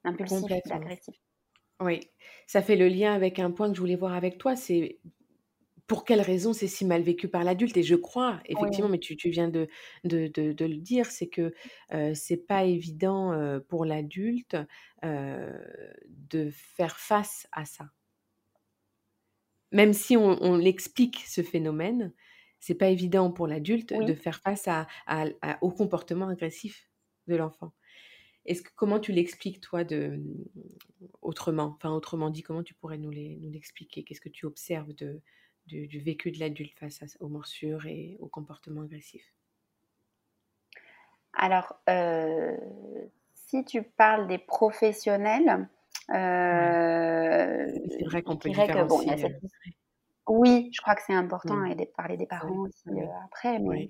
impulsif, agressif. Oui, ça fait le lien avec un point que je voulais voir avec toi, c'est pour quelle raison c'est si mal vécu par l'adulte? Et je crois, effectivement, mais tu, viens de, de, le dire, c'est que euh, c'est pas évident euh, pour l'adulte euh, de faire face à ça. Même si on, l'explique ce phénomène, c'est pas évident pour l'adulte de faire face à, au comportement agressif de l'enfant. Est-ce que comment tu l'expliques toi de autrement? Enfin autrement dit, comment tu pourrais nous l'expliquer? Qu'est-ce que tu observes de, du, vécu de l'adulte face aux morsures et au comportement agressif Alors, euh, si tu parles des professionnels, euh, c'est vrai qu'on peut différencier. Oui, je crois que c'est important mmh. de parler des parents aussi après, mais,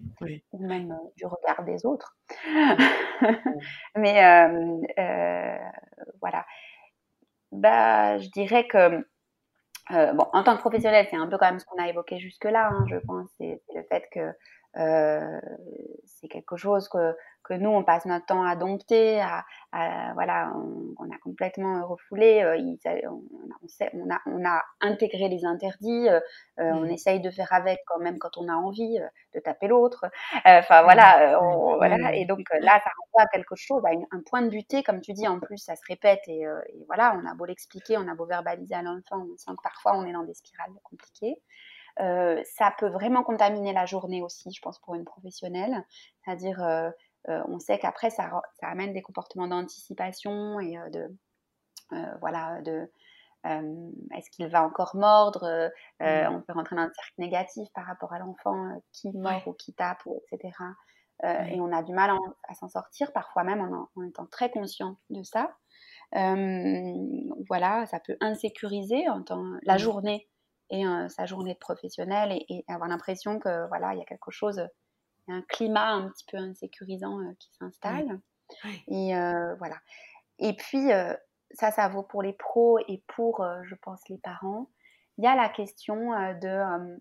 ou même du regard des autres. (laughs) mais voilà. Bah, je dirais que bon, en tant que professionnel, c'est un peu quand même ce qu'on a évoqué jusque-là, hein, je pense, c'est le fait que c'est quelque chose que que nous, on passe notre temps à dompter, à, voilà, on, a complètement refoulé, euh, on, a, on, a, intégré les interdits, euh, euh, on mmh. essaye de faire avec quand même quand on a envie de taper l'autre. Enfin voilà, voilà, et donc là, ça renvoie à quelque chose, à un point de butée, comme tu dis, en plus, ça se répète et, et voilà, on a beau l'expliquer, on a beau verbaliser à l'enfant, on sent que parfois on est dans des spirales compliquées. Ça peut vraiment contaminer la journée aussi, je pense, pour une professionnelle. C'est-à-dire, euh, on sait qu'après, ça, amène des comportements d'anticipation et euh, de, euh, voilà, de est-ce qu'il va encore mordre mmh. On peut rentrer dans un cercle négatif par rapport à l'enfant qui mord ou qui tape, etc. Et on a du mal à, s'en sortir, parfois même en, étant très conscient de ça. voilà, ça peut insécuriser en temps, la mmh. journée et sa journée de professionnel et, et avoir l'impression que voilà, il y a quelque chose un climat un petit peu insécurisant euh, qui s'installe. Et euh, voilà. Et puis, euh, ça, ça vaut pour les pros et pour, je pense, les parents. Il y a la question de,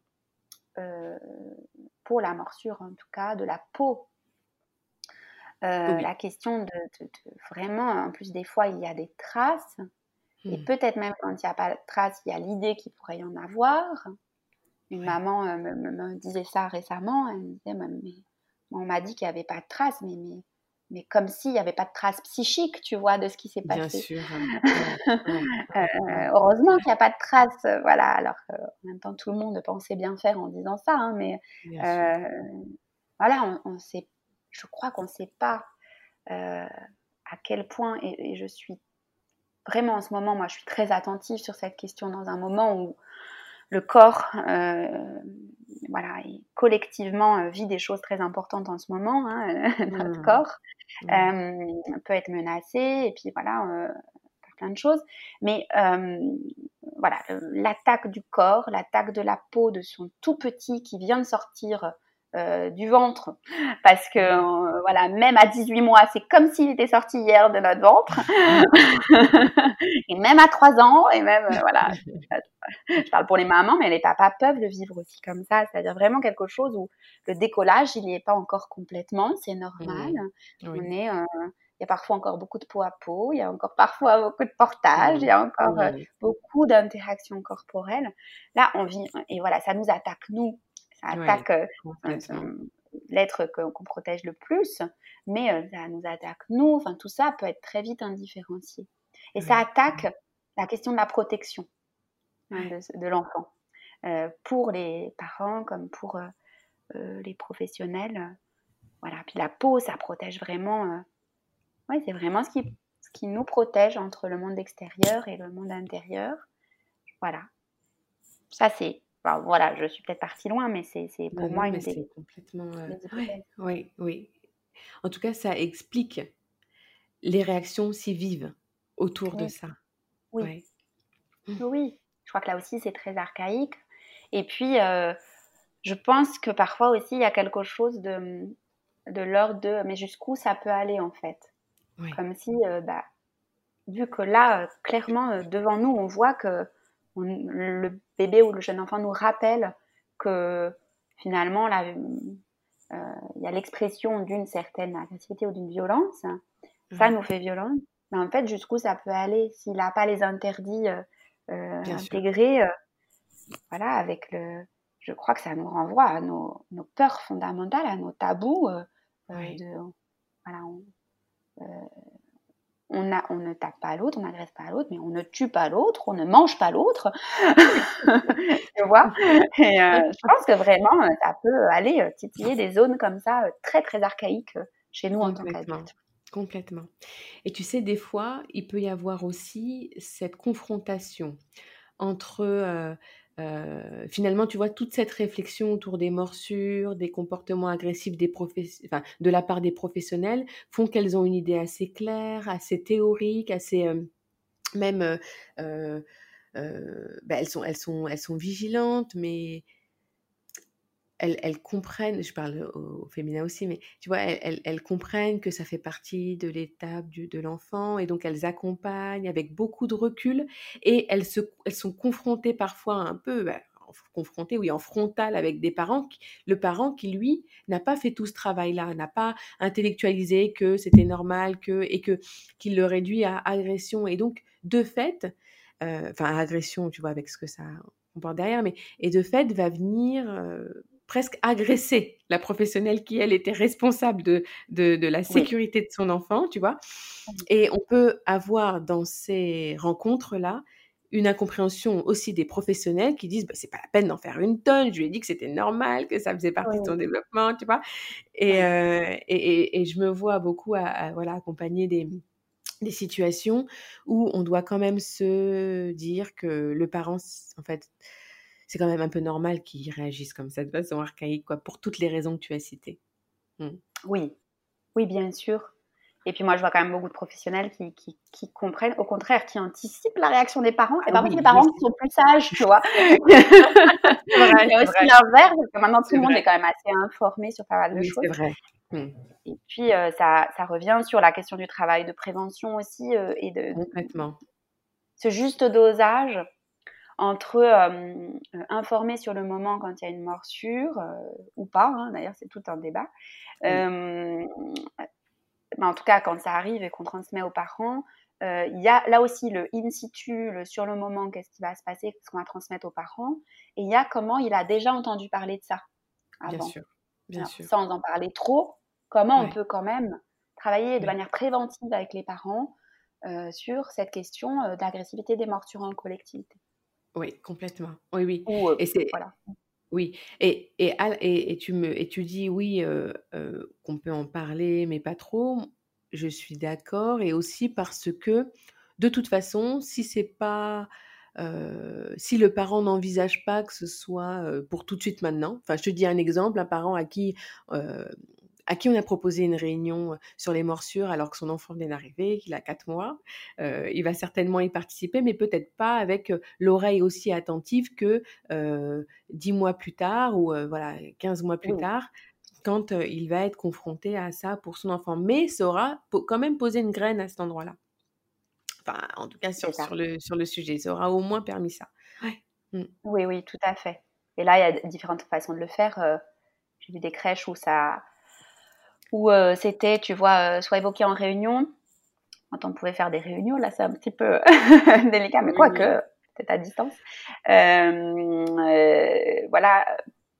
pour la morsure en tout cas, de la peau. La question de, vraiment, en plus des fois, il y a des traces. Et mmh. peut-être même quand il n'y a pas de traces, il y a l'idée qu'il pourrait y en avoir. Une maman euh, me, disait ça récemment. Elle me disait, mais, on m'a dit qu'il n'y avait pas de traces, mais, mais, mais comme s'il n'y avait pas de traces psychiques, tu vois, de ce qui s'est passé. Bien sûr. (laughs) Euh, heureusement qu'il n'y a pas de traces, euh, voilà. Alors en même temps, tout le monde pensait bien faire en disant ça, hein, mais voilà, on, sait, je crois qu'on ne sait pas à quel point, et, et, je suis vraiment en ce moment, moi, je suis très attentive sur cette question dans un moment où le corps, euh, voilà, collectivement euh, vit des choses très importantes en ce moment. Hein, (laughs) notre mmh. corps mmh. Euh, peut être menacé et puis voilà, plein de choses. Mais voilà, l'attaque du corps, l'attaque de la peau de son tout petit qui vient de sortir euh, du ventre. Parce que euh, voilà même à 18 mois c'est comme s'il était sorti hier de notre ventre. (laughs) Et même à 3 ans et même euh, voilà. Je parle pour les mamans mais les papas peuvent le vivre aussi comme ça. C'est-à-dire vraiment quelque chose où le décollage il n'y est pas encore complètement. C'est normal. On est il y a parfois encore beaucoup de peau à peau, il y a encore parfois beaucoup de portage, il y a encore beaucoup d'interactions corporelles. Là, on vit, et voilà, ça nous attaque, nous, ça attaque euh, l'être qu'on protège le plus, mais euh, ça nous attaque nous. Enfin, tout ça peut être très vite indifférencié. Et ça attaque la question de la protection hein, de, l'enfant. Euh, pour les parents comme pour les professionnels. voilà. Puis la peau, ça protège vraiment. ouais, c'est vraiment ce qui, ce qui nous protège entre le monde extérieur et le monde intérieur. Voilà. Ça, c'est voilà, je suis peut-être partie loin, mais c'est pour moi une des. complètement. Euh, oui, oui. En tout cas, ça explique les réactions si vives autour de ça. Oui. Oui. Je crois que là aussi, c'est très archaïque. Et puis, euh, je pense que parfois aussi, il y a quelque chose de, de l'ordre de mais jusqu'où ça peut aller en fait? Comme si, euh, bah, vu que là, clairement, devant nous, on voit que le bébé ou le jeune enfant nous rappelle que finalement, euh, il y a l'expression d'une certaine agressivité ou d'une violence. Ça nous fait violence. Mais en fait, jusqu'où ça peut aller s'il n'a pas les interdits euh, euh, intégrés Voilà, avec le. Je crois que ça nous renvoie à nos, peurs fondamentales, à nos tabous. de, voilà, on, ne tape pas l'autre, on n'agresse pas l'autre, mais on ne tue pas l'autre, on ne mange pas l'autre. (laughs) tu vois? Et euh, je pense que vraiment, euh, ça peut aller euh, titiller des zones comme ça, très, très archaïques chez nous en tant qu'adultes. Complètement. Et tu sais, des fois, il peut y avoir aussi cette confrontation entre euh, finalement, tu vois, toute cette réflexion autour des morsures, des comportements agressifs de la part des professionnels font qu'elles ont une idée assez claire, assez théorique, assez euh, même, euh, bah, elles, sont, elles, sont, elles sont vigilantes, mais elles, comprennent, je parle au, féminin aussi, mais tu vois, elles, comprennent que ça fait partie de l'étape de l'enfant et donc elles accompagnent avec beaucoup de recul et elles, se, elles sont confrontées parfois un peu, bah, confrontées, oui, en frontal avec des parents, le parent qui, lui, n'a pas fait tout ce travail-là, n'a pas intellectualisé que c'était normal que, et que qu'il le réduit à agression. Et donc, de fait, euh, enfin, agression, tu vois, avec ce que ça comporte derrière, mais, et de fait, va venir... Euh, presque agresser la professionnelle qui, elle, était responsable de, de, la sécurité de son enfant, tu vois. Et on peut avoir dans ces rencontres-là une incompréhension aussi des professionnels qui disent bah, c'est pas la peine d'en faire une tonne, je lui ai dit que c'était normal, que ça faisait partie de son développement, tu vois. Euh, et, et, et, je me vois beaucoup à, voilà, accompagner des, des situations où on doit quand même se dire que le parent, en fait, c'est quand même un peu normal qu'ils réagissent comme ça de façon archaïque, quoi, pour toutes les raisons que tu as citées. Mmh. Oui, oui, bien sûr. Et puis moi, je vois quand même beaucoup de professionnels qui, qui, comprennent, au contraire, qui anticipent la réaction des parents. Et par contre, les parents qui sont plus sages, tu vois. (laughs) (laughs) Il y a aussi l'inverse, parce que maintenant tout le monde est quand même assez informé sur pas mal de choses. C'est vrai. Mmh. Et puis, euh, ça, ça, revient sur la question du travail de prévention aussi euh, et de, Complètement. ce juste dosage entre euh, informer sur le moment quand il y a une morsure euh, ou pas, hein, d'ailleurs c'est tout un débat. Euh, en tout cas, quand ça arrive et qu'on transmet aux parents, il y a là aussi le in situ, le sur le moment, qu'est-ce qui va se passer, qu'est-ce qu'on va transmettre aux parents, et il y a comment il a déjà entendu parler de ça avant. Bien sûr, bien sûr. Sans en parler trop, comment on peut quand même travailler de manière préventive avec les parents sur cette question d'agressivité des morsures en collectivité? Oui, complètement. Oui, oui. Euh, et c'est voilà. Oui, et, et, et, tu me, et tu dis oui euh, euh, qu'on peut en parler, mais pas trop. Je suis d'accord, et aussi parce que de toute façon, si c'est pas, si le parent n'envisage pas que ce soit pour tout de suite maintenant, enfin, je te dis un exemple, un parent à qui à qui on a proposé une réunion sur les morsures alors que son enfant vient d'arriver, qu'il a 4 mois. il va certainement y participer, mais peut-être pas avec l'oreille aussi attentive que euh, 10 mois plus tard ou voilà 15 mois plus tard quand il va être confronté à ça pour son enfant. Mais ça aura quand même posé une graine à cet endroit-là. Enfin, en tout cas sur, sur, le, sur le sujet. Ça aura au moins permis ça. Mmh. Oui, oui, tout à fait. Et là, il y a différentes façons de le faire. J'ai vu des crèches où ça, où euh, c'était, tu vois, euh, soit évoqué en réunion. Quand on pouvait faire des réunions, là, c'est un petit peu (laughs) délicat, mais quoi que, peut-être à distance. Euh, voilà,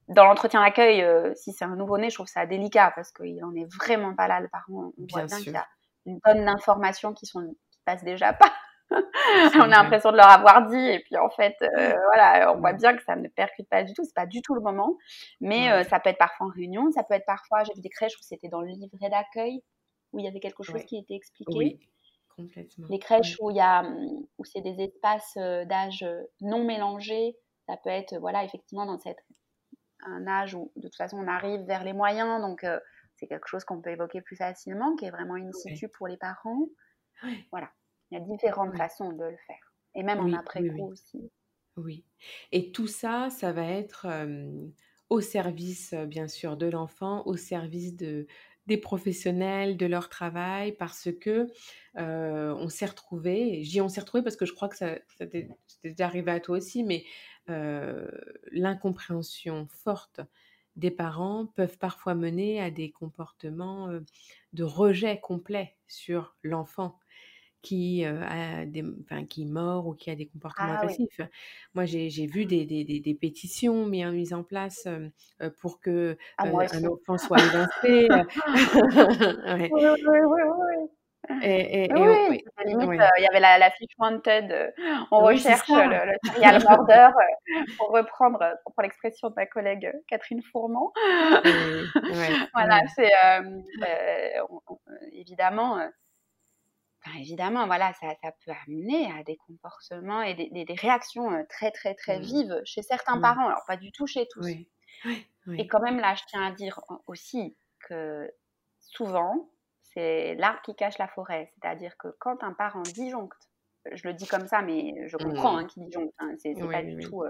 dans l'entretien d'accueil, si c'est un nouveau-né, je trouve ça délicat parce qu'il n'en est vraiment pas là, le parent. On voit bien qu'il y a une tonne d'informations qui sont qui passent déjà (laughs) pas. (laughs) on a l'impression de leur avoir dit et puis en fait euh, voilà on voit bien que ça ne percute pas du tout c'est pas du tout le moment. Mais euh, ça peut être parfois en réunion ça peut être parfois j'ai vu des crèches où c'était dans le livret d'accueil où il y avait quelque chose qui était expliqué. Oui. Complètement. les crèches où il y a où c'est des espaces euh, d'âge non mélangés ça peut être voilà effectivement dans cette un âge où de toute façon on arrive vers les moyens donc c'est quelque chose qu'on peut évoquer plus facilement qui est vraiment in situ pour les parents. Voilà il y a différentes façons de le faire. Et même en après-coup aussi. Oui. Et tout ça, ça va être au service, bien sûr, de l'enfant, au service de, des professionnels, de leur travail, parce que on s'est retrouvé, j'y on s'est retrouvé parce que je crois que ça, ça t'est déjà arrivé à toi aussi, mais l'incompréhension forte des parents peuvent parfois mener à des comportements de rejet complet sur l'enfant qui, a des, enfin, qui mord ou qui a des comportements ah agressifs. Moi, j'ai, vu des, des, des, pétitions mises en place pour que ah, un enfant soit évincé. ouais. Oui, oui, oui, oui. Et, et, oui, limite, il y avait la, la fiche wanted, on recherche le, le serial (laughs) murder, pour reprendre, pour l'expression de ma collègue Catherine Fourmont. (laughs) voilà, c'est évidemment évidemment, voilà, ça, peut amener à des comportements et des, réactions très, très, très mmh. vives chez certains mmh. parents. Alors, pas du tout chez tous. Et quand même, là, je tiens à dire aussi que souvent, c'est l'arbre qui cache la forêt. C'est-à-dire que quand un parent disjoncte je le dis comme ça, mais je comprends mmh. hein, qui dit jongle. c'est pas du tout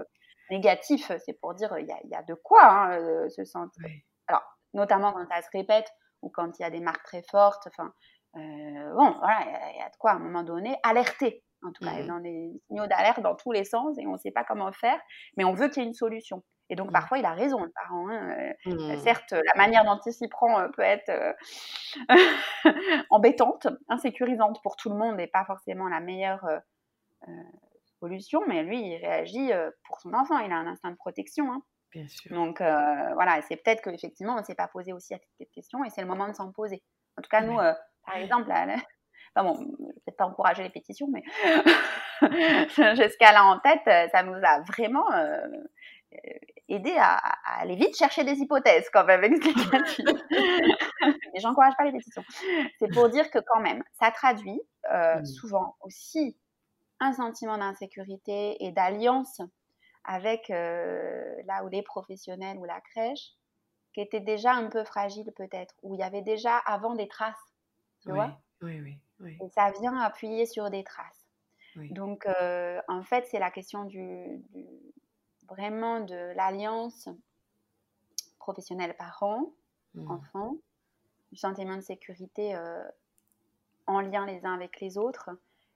négatif. C'est pour dire il y, a, de quoi hein, se sentir. Alors, notamment quand ça se répète ou quand il y a des marques très fortes. Enfin, bon, voilà, il y, a de quoi à un moment donné alerter. En tout cas, mmh. dans des signaux d'alerte dans tous les sens et on ne sait pas comment faire, mais on veut qu'il y ait une solution. Et donc, mmh. parfois, il a raison, le parent. Hein, mmh. Certes, la manière dont il s'y prend peut être (laughs) embêtante, insécurisante pour tout le monde et pas forcément la meilleure solution, mais lui, il réagit pour son enfant. Il a un instinct de protection. Hein. Bien sûr. Donc, voilà, c'est peut-être qu'effectivement, on ne s'est pas posé aussi à cette question et c'est le moment de s'en poser. En tout cas, nous, par exemple, Enfin bon, je ne vais peut-être pas encourager les pétitions, mais (laughs) ce cas-là en tête, ça nous a vraiment aider à, aller vite chercher des hypothèses quand même explicatives. (laughs) Mais j'encourage pas les pétitions. C'est pour dire que quand même, ça traduit euh, souvent aussi un sentiment d'insécurité et d'alliance avec euh, là où les professionnels ou la crèche qui étaient déjà un peu fragiles peut-être, où il y avait déjà avant des traces, tu vois? oui, oui, oui. Et ça vient appuyer sur des traces. Donc, euh, en fait, c'est la question du, vraiment de l'alliance professionnelle parents, mmh. enfants, du sentiment de sécurité euh, en lien les uns avec les autres.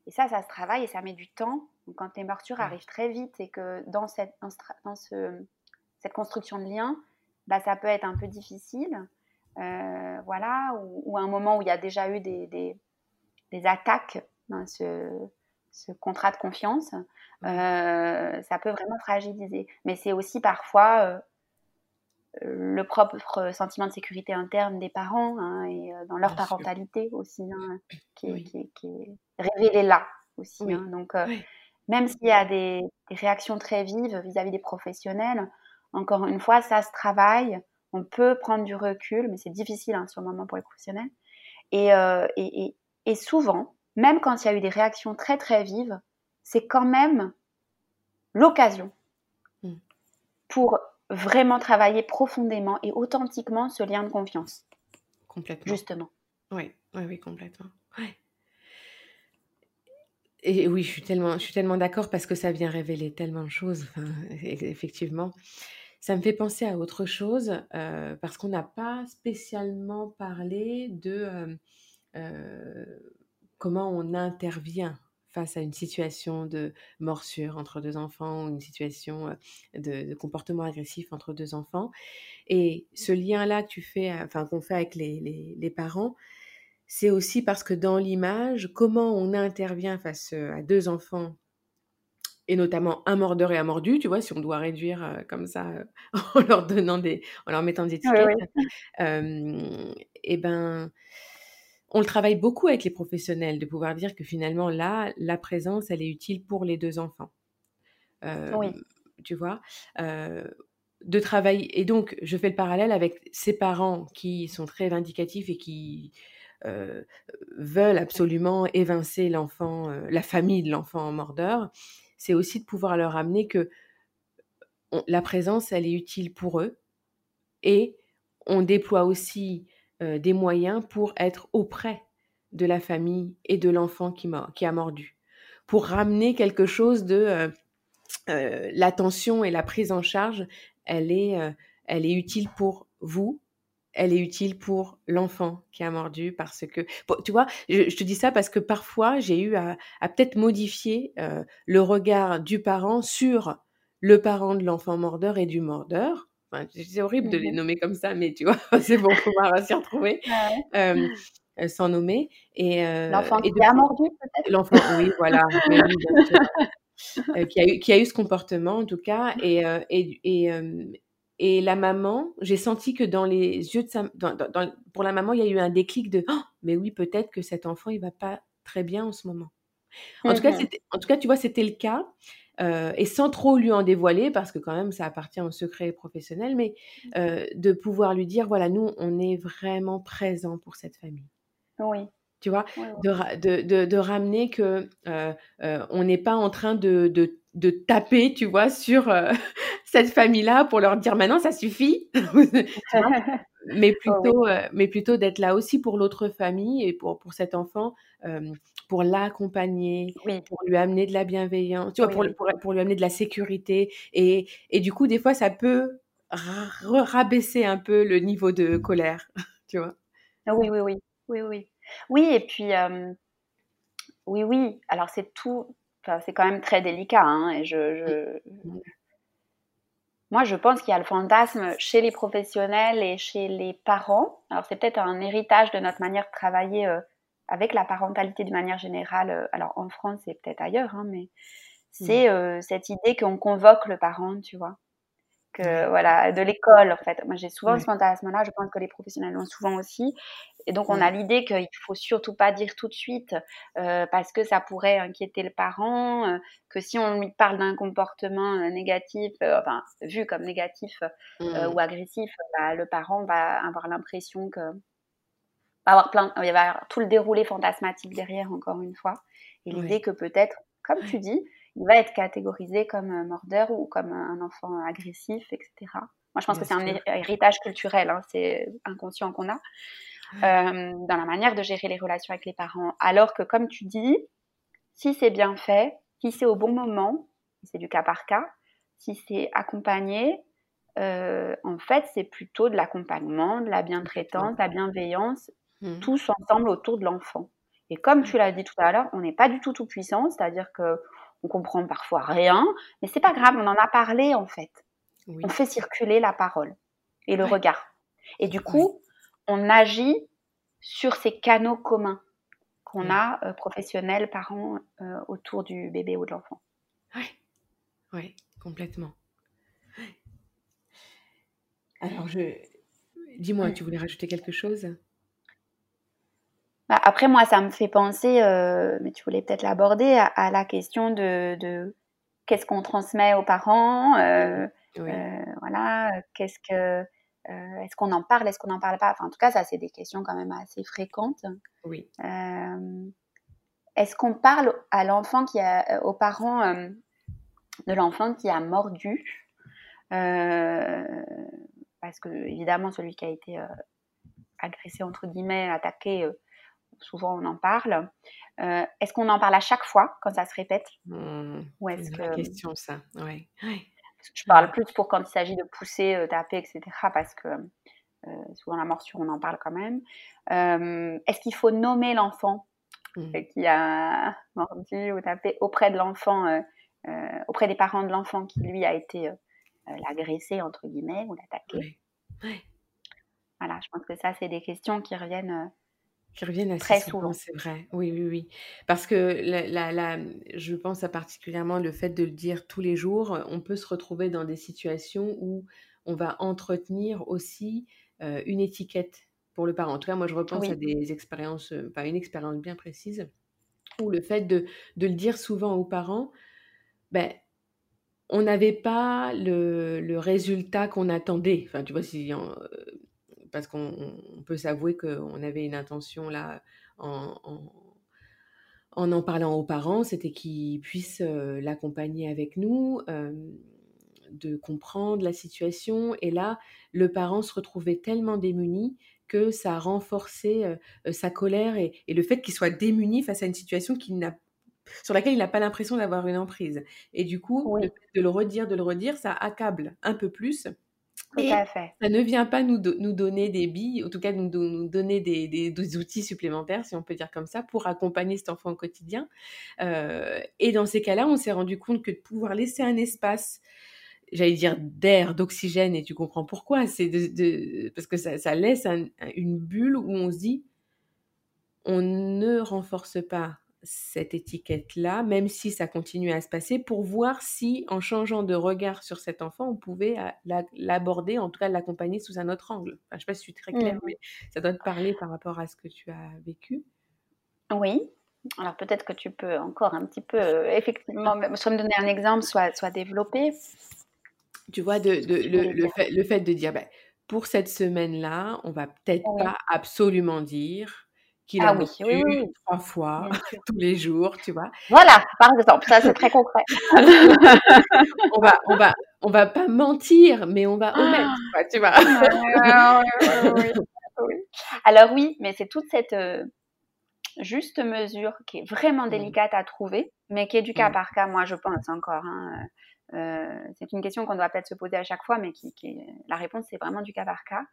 Et ça, ça se travaille et ça met du temps. Donc, quand les morsures arrivent très vite et que dans cette, dans ce, cette construction de lien, bah, ça peut être un peu difficile. Euh, voilà, ou, un moment où il y a déjà eu des, des, des attaques dans ce, ce contrat de confiance, euh, ça peut vraiment fragiliser. Mais c'est aussi parfois euh, le propre sentiment de sécurité interne des parents hein, et dans leur parentalité aussi, hein, qui, est révélé là aussi. Hein. Donc, même s'il y a des, réactions très vives vis-à-vis des professionnels, encore une fois, ça se travaille. On peut prendre du recul, mais c'est difficile sur le moment pour les professionnels. Et, et, et souvent, même quand il y a eu des réactions très très vives, c'est quand même l'occasion mm. pour vraiment travailler profondément et authentiquement ce lien de confiance. Complètement. Justement. Oui, oui, oui, complètement. Et oui, je suis tellement, je suis tellement d'accord parce que ça vient révéler tellement de choses. effectivement, ça me fait penser à autre chose euh, parce qu'on n'a pas spécialement parlé de euh, euh, comment on intervient face à une situation de morsure entre deux enfants ou une situation de, comportement agressif entre deux enfants. Et ce lien-là tu fais, enfin qu'on fait avec les, parents, c'est aussi parce que dans l'image, comment on intervient face à deux enfants et notamment un mordeur et un mordu, tu vois, si on doit réduire comme ça (laughs) en leur donnant des, en leur mettant des étiquettes, et ben on le travaille beaucoup avec les professionnels, de pouvoir dire que finalement, là, la présence, elle est utile pour les deux enfants. oui. Tu vois de travailler. Et donc, je fais le parallèle avec ces parents qui sont très vindicatifs et qui veulent absolument évincer l'enfant, la famille de l'enfant mordeur. C'est aussi de pouvoir leur amener que la présence, elle est utile pour eux. Et on déploie aussi euh, des moyens pour être auprès de la famille et de l'enfant qui, qui, a mordu, pour ramener quelque chose de euh, euh, l'attention et la prise en charge, elle est, elle est utile pour vous, elle est utile pour l'enfant qui a mordu parce que, tu vois, je, te dis ça parce que parfois j'ai eu à, peut-être modifier le regard du parent sur le parent de l'enfant mordeur et du mordeur c'est horrible de les mmh nommer comme ça, mais tu vois, (laughs) c'est bon, on va s'y retrouver. sans nommer. Et, l'enfant qui a mordu, peut-être? L'enfant, oui, voilà. (laughs) qui, a eu, qui a eu ce comportement, en tout cas. Et, et, et, et la maman, j'ai senti que dans les yeux de sa. Dans, pour la maman, il y a eu un déclic de «Oh, mais oui, peut-être que cet enfant, il va pas très bien en ce moment. En, tout cas, mmh en tout cas, tu vois, c'était le cas. Euh, et sans trop lui en dévoiler, parce que quand même ça appartient au secret professionnel, mais mmh. euh, de pouvoir lui dire, voilà, nous, on est vraiment présent pour cette famille. Oui. Tu vois, De, de, de, ramener que euh, on n'est pas en train de, de, taper, tu vois, sur cette famille-là pour leur dire maintenant ça suffit. (laughs) mais oh plutôt, euh, mais plutôt d'être là aussi pour l'autre famille et pour, pour cet enfant, pour l'accompagner, pour lui amener de la bienveillance, tu vois, pour, pour, pour, lui amener de la sécurité. Et, et du coup, des fois, ça peut rabaisser un peu le niveau de colère, (laughs) tu vois. Ah oui, oui, oui, oui, oui. Oui, et puis, oui, oui. Alors, c'est tout, c'est quand même très délicat. Hein, et je. Moi, je pense qu'il y a le fantasme chez les professionnels et chez les parents. Alors, c'est peut-être un héritage de notre manière de travailler euh, avec la parentalité de manière générale. Euh, alors, en France et peut-être ailleurs, hein, mais mmh. c'est euh, cette idée qu'on convoque le parent, tu vois que voilà de l'école en fait. Moi j'ai souvent ce fantasme là je pense que les professionnels l'ont souvent aussi. Et donc on a l'idée qu'il faut surtout pas dire tout de suite euh, parce que ça pourrait inquiéter le parent euh, que si on lui parle d'un comportement euh, négatif enfin vu comme négatif mmh. ou agressif bah, le parent va avoir l'impression que va avoir plein il va y avoir tout le déroulé fantasmatique derrière encore une fois. Et l'idée que peut-être comme tu dis il va être catégorisé comme un mordeur ou comme un enfant agressif, etc. Moi, je pense que c'est un héritage culturel, hein, c'est inconscient qu'on a, euh, dans la manière de gérer les relations avec les parents. Alors que, comme tu dis, si c'est bien fait, si c'est au bon moment, c'est du cas par cas, si c'est accompagné, euh, en fait, c'est plutôt de l'accompagnement, de la bientraitance, de la bienveillance, mmh. tous ensemble autour de l'enfant. Et comme tu l'as dit tout à l'heure, on n'est pas du tout tout puissant, c'est-à-dire que on comprend parfois rien, mais c'est pas grave, on en a parlé en fait. On fait circuler la parole et le regard. Et du coup, on agit sur ces canaux communs qu'on a, euh, professionnels, parents, euh, autour du bébé ou de l'enfant. Oui, oui, complètement. Alors, je... dis-moi, tu voulais rajouter quelque chose? Bah, après, moi, ça me fait penser, euh, mais tu voulais peut-être l'aborder, à, la question de, qu'est-ce qu'on transmet aux parents, euh, euh, voilà, qu'est-ce que, est-ce qu'on en parle, est-ce qu'on n'en parle pas? Enfin, en tout cas, ça, c'est des questions quand même assez fréquentes. Oui. est-ce qu'on parle à l'enfant qui a, aux parents de l'enfant qui a mordu? Parce que évidemment, celui qui a été agressé entre guillemets, attaqué souvent on en parle. Euh, est-ce qu'on en parle à chaque fois quand ça se répète? Mmh, Ou est-ce que... question ça, ouais. Je parle plus pour quand il s'agit de pousser, euh, taper, etc. Parce que euh, souvent la morsure, on en parle quand même. est-ce qu'il faut nommer l'enfant mmh. qui a mordu ou tapé auprès de l'enfant, auprès des parents de l'enfant qui lui a été l'agressé entre guillemets ou l'attaqué? Voilà, je pense que ça, c'est des questions qui reviennent qui reviennent assez Très souvent, c'est vrai. Oui, oui, oui. Parce que la, la, je pense à particulièrement le fait de le dire tous les jours, on peut se retrouver dans des situations où on va entretenir aussi euh, une étiquette pour le parent. En tout cas, moi, je repense à des expériences, enfin une expérience bien précise, où le fait de, de le dire souvent aux parents, ben, on n'avait pas le, le résultat qu'on attendait. Enfin, tu vois, si, parce qu'on peut s'avouer qu'on avait une intention là en, en, parlant aux parents, c'était qu'ils puissent euh, l'accompagner avec nous, euh, de comprendre la situation. Et là, le parent se retrouvait tellement démuni que ça a renforcé euh, sa colère et, le fait qu'il soit démuni face à une situation sur laquelle il n'a pas l'impression d'avoir une emprise. Et du coup, de le redire, de le redire, ça accable un peu plus ça ne vient pas nous, nous donner des billes, en tout cas nous, nous donner des, des, outils supplémentaires, si on peut dire comme ça, pour accompagner cet enfant au quotidien. Euh, et dans ces cas-là, on s'est rendu compte que de pouvoir laisser un espace, j'allais dire d'air, d'oxygène, et tu comprends pourquoi, c'est de, parce que ça, ça laisse une bulle où on se dit, on ne renforce pas cette étiquette-là, même si ça continue à se passer, pour voir si, en changeant de regard sur cet enfant, on pouvait euh, l'aborder, en tout cas l'accompagner sous un autre angle. je ne sais pas si je suis très claire, mmh. mais ça doit te parler par rapport à ce que tu as vécu. Oui. Alors peut-être que tu peux encore un petit peu, euh, effectivement, soit me donner un exemple, soit, soit développer. Tu vois, de, le, fait, de dire, ben, pour cette semaine-là, on va peut-être pas absolument dire qu'il a oui, trois fois (laughs) tous les jours, tu vois. Voilà, par exemple, ça c'est très concret. (laughs) on va, on va, on va pas mentir, mais on va omettre, tu vois. Alors oui, mais c'est toute cette euh, juste mesure qui est vraiment mmh. délicate à trouver, mais qui est du cas par cas, moi je pense encore. Hein, euh, c'est une question qu'on doit peut-être se poser à chaque fois, mais qui, la réponse c'est vraiment du cas par cas.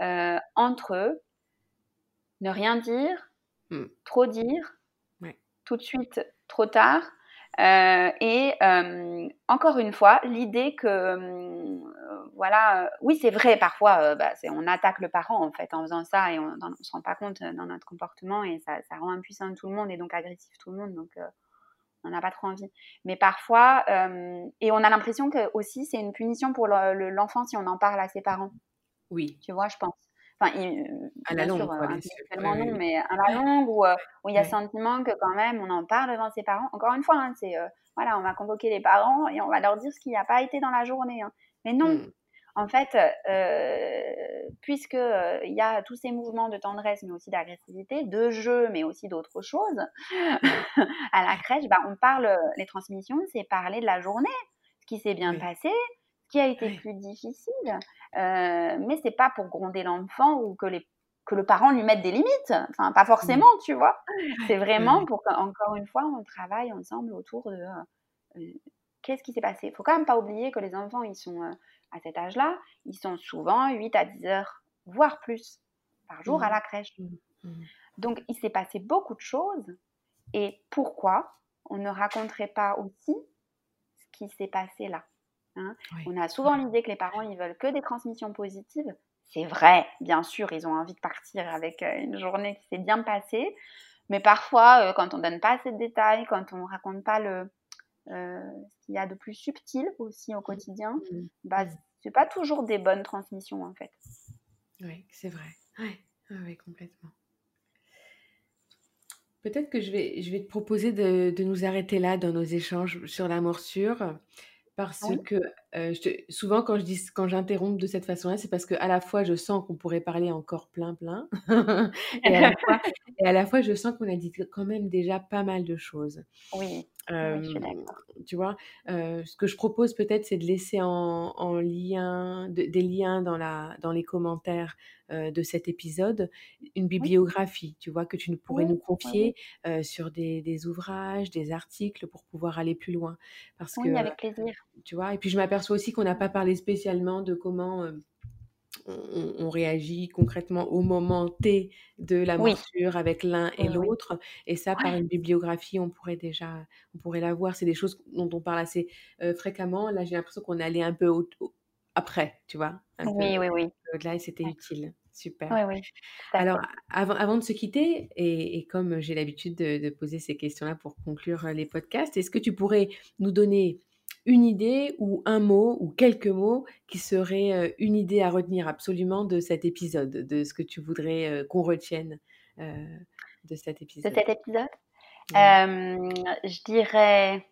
Euh, entre ne rien dire, mmh. trop dire, tout de suite, trop tard, euh, et encore une fois, l'idée que, voilà, oui, c'est vrai, parfois, bah, on attaque le parent en fait en faisant ça et on ne se rend pas compte dans notre comportement et ça, ça, rend impuissant tout le monde et donc agressif tout le monde. Donc, on n'a pas trop envie. Mais parfois, euh, et on a l'impression que aussi c'est une punition pour l'enfant si on en parle à ses parents. Oui. Tu vois, je pense. Enfin, à la longue, sûr, euh, non, mais à la longue où, euh, où il y a sentiment que quand même on en parle devant ses parents. Encore une fois, hein, c'est voilà, on va convoquer les parents et on va leur dire ce qui n'a pas été dans la journée. Hein. Mais non, mmh en fait, euh, puisqu'il euh, y a tous ces mouvements de tendresse, mais aussi d'agressivité, de jeu, mais aussi d'autres choses, (laughs) à la crèche, bah, on parle, les transmissions, c'est parler de la journée, ce qui s'est bien passé, ce qui a été plus difficile, euh, mais c'est pas pour gronder l'enfant ou que, les, que le parent lui mette des limites, enfin, pas forcément, tu vois. C'est vraiment pour qu'encore une fois, on travaille ensemble autour de euh, qu'est-ce qui s'est passé. Il faut quand même pas oublier que les enfants, ils sont à cet âge-là, ils sont souvent 8 à 10 heures, voire plus, par jour à mmh. la crèche. Mmh. Donc, il s'est passé beaucoup de choses. Et pourquoi on ne raconterait pas aussi ce qui s'est passé là? Hein On a souvent l'idée que les parents, ils veulent que des transmissions positives. C'est vrai, bien sûr, ils ont envie de partir avec euh, une journée qui s'est bien passée. Mais parfois, euh, quand on donne pas assez de détails, quand on raconte pas le, euh, ce qu'il y a de plus subtil aussi au quotidien, mmh. bah, mmh. c'est pas toujours des bonnes transmissions en fait. Oui, c'est vrai. Oui, ouais, complètement. Peut-être que je vais, je vais te proposer de, de, nous arrêter là dans nos échanges sur la morsure. Parce que souvent, quand je dis, quand j'interromps de cette façon-là, c'est parce qu'à la fois, je sens qu'on pourrait parler encore plein, plein. (laughs) et, à la fois, je sens qu'on a dit quand même déjà pas mal de choses. Oui. Tu vois, ce que je propose peut-être, c'est de laisser en, en lien, des liens dans, la, dans les commentaires de cet épisode, une bibliographie, tu vois, que tu pourrais nous confier sur des, des, ouvrages, des articles pour pouvoir aller plus loin. Parce oui, que, avec plaisir. Tu vois, et puis je m'aperçois aussi qu'on n'a pas parlé spécialement de comment on, réagit concrètement au moment T de la morsure avec l'un et l'autre. Et ça, par une bibliographie, on pourrait déjà, on pourrait la voir. C'est des choses dont on parle assez fréquemment. Là, j'ai l'impression qu'on allait un peu après, tu vois. oui, oui, oui. Au-delà, et c'était utile. Super. Oui, oui. Alors, avant, avant, de se quitter, et, comme j'ai l'habitude de, de, poser ces questions-là pour conclure les podcasts, est-ce que tu pourrais nous donner une idée ou un mot ou quelques mots qui seraient une idée à retenir absolument de cet épisode, de ce que tu voudrais qu'on retienne de cet épisode. De cet épisode Je dirais...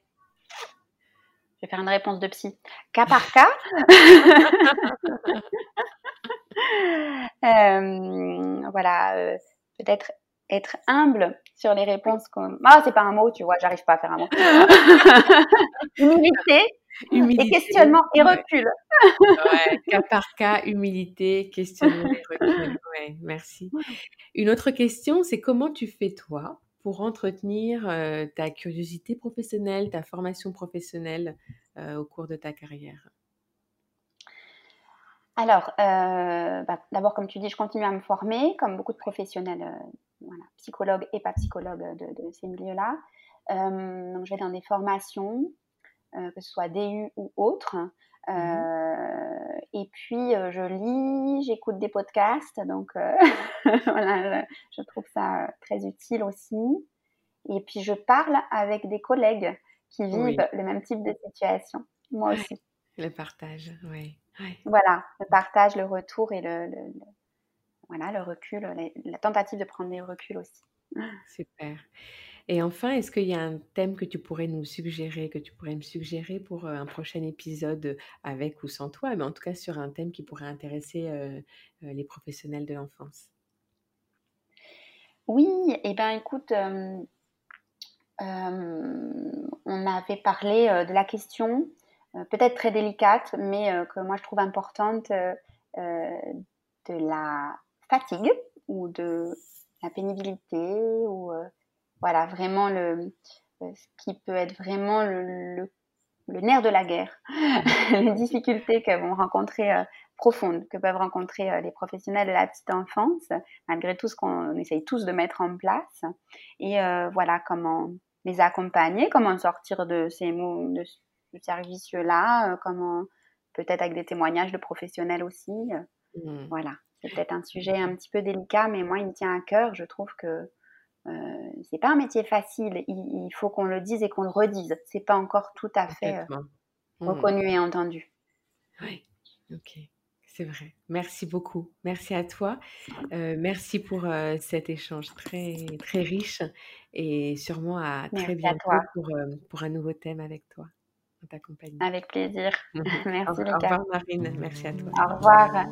Je vais faire une réponse de psy. Cas par cas. (laughs) voilà, peut-être être humble sur les réponses qu'on. Ah, c'est pas un mot, tu vois, j'arrive pas à faire un mot. humilité, (laughs) humilité, et questionnement et recul. ouais, cas par cas, humilité, questionnement et recul. Ouais, merci. Une autre question, c'est comment tu fais toi pour entretenir euh, ta curiosité professionnelle, ta formation professionnelle euh, au cours de ta carrière? Alors, euh, bah, d'abord, comme tu dis, je continue à me former, comme beaucoup de professionnels voilà, psychologue et pas psychologue de, ces milieux-là. Euh, donc, je vais dans des formations, euh, que ce soit DU ou autres. Euh, mhm. et puis, je lis, j'écoute des podcasts. Donc, (laughs) voilà, je, trouve ça très utile aussi. Et puis, je parle avec des collègues qui vivent le même type de situation. Moi aussi. Le partage, oui. Voilà, le partage, le retour et le voilà, le recul, la, tentative de prendre des reculs aussi. (laughs) Super. Et enfin, est-ce qu'il y a un thème que tu pourrais nous suggérer, que tu pourrais me suggérer pour euh, un prochain épisode avec ou sans toi, mais en tout cas sur un thème qui pourrait intéresser euh, euh, les professionnels de l'enfance? Oui, et eh ben écoute, on avait parlé de la question, peut-être très délicate, mais que moi je trouve importante, de la fatigue ou de la pénibilité ou voilà vraiment le ce qui peut être vraiment le, le, nerf de la guerre, (laughs) les difficultés que vont rencontrer profondes que peuvent rencontrer les professionnels de la petite enfance, malgré tout ce qu'on essaye tous de mettre en place. Et voilà comment les accompagner, comment sortir de ces mots, de ce service-là, comment peut-être avec des témoignages de professionnels aussi. Mmh. Voilà, c'est peut-être un sujet un petit peu délicat, mais moi, il me tient à cœur. Je trouve que euh, c'est pas un métier facile. Il, faut qu'on le dise et qu'on le redise. C'est pas encore tout à fait euh, mmh. reconnu et entendu. Oui, ok. C'est vrai. Merci beaucoup. Merci à toi. Euh, merci pour cet échange très, très riche et sûrement à très bientôt pour, pour un nouveau thème avec toi. Avec plaisir. (laughs) Merci, Au revoir, Marine. Merci à toi. Au revoir.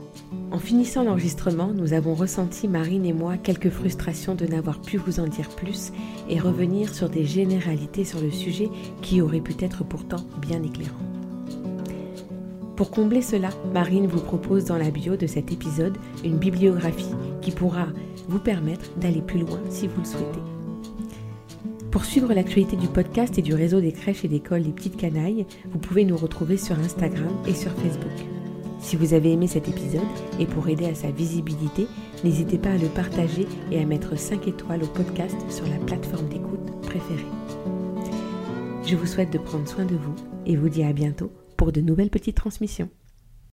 En finissant l'enregistrement, nous avons ressenti, Marine et moi, quelques frustrations de n'avoir pu vous en dire plus et revenir sur des généralités sur le sujet qui auraient pu être pourtant bien éclairants. Pour combler cela, Marine vous propose dans la bio de cet épisode une bibliographie qui pourra vous permettre d'aller plus loin si vous le souhaitez. Pour suivre l'actualité du podcast et du réseau des crèches et d'écoles des petites canailles, vous pouvez nous retrouver sur Instagram et sur Facebook. Si vous avez aimé cet épisode et pour aider à sa visibilité, n'hésitez pas à le partager et à mettre 5 étoiles au podcast sur la plateforme d'écoute préférée. Je vous souhaite de prendre soin de vous et vous dis à bientôt pour de nouvelles petites transmissions.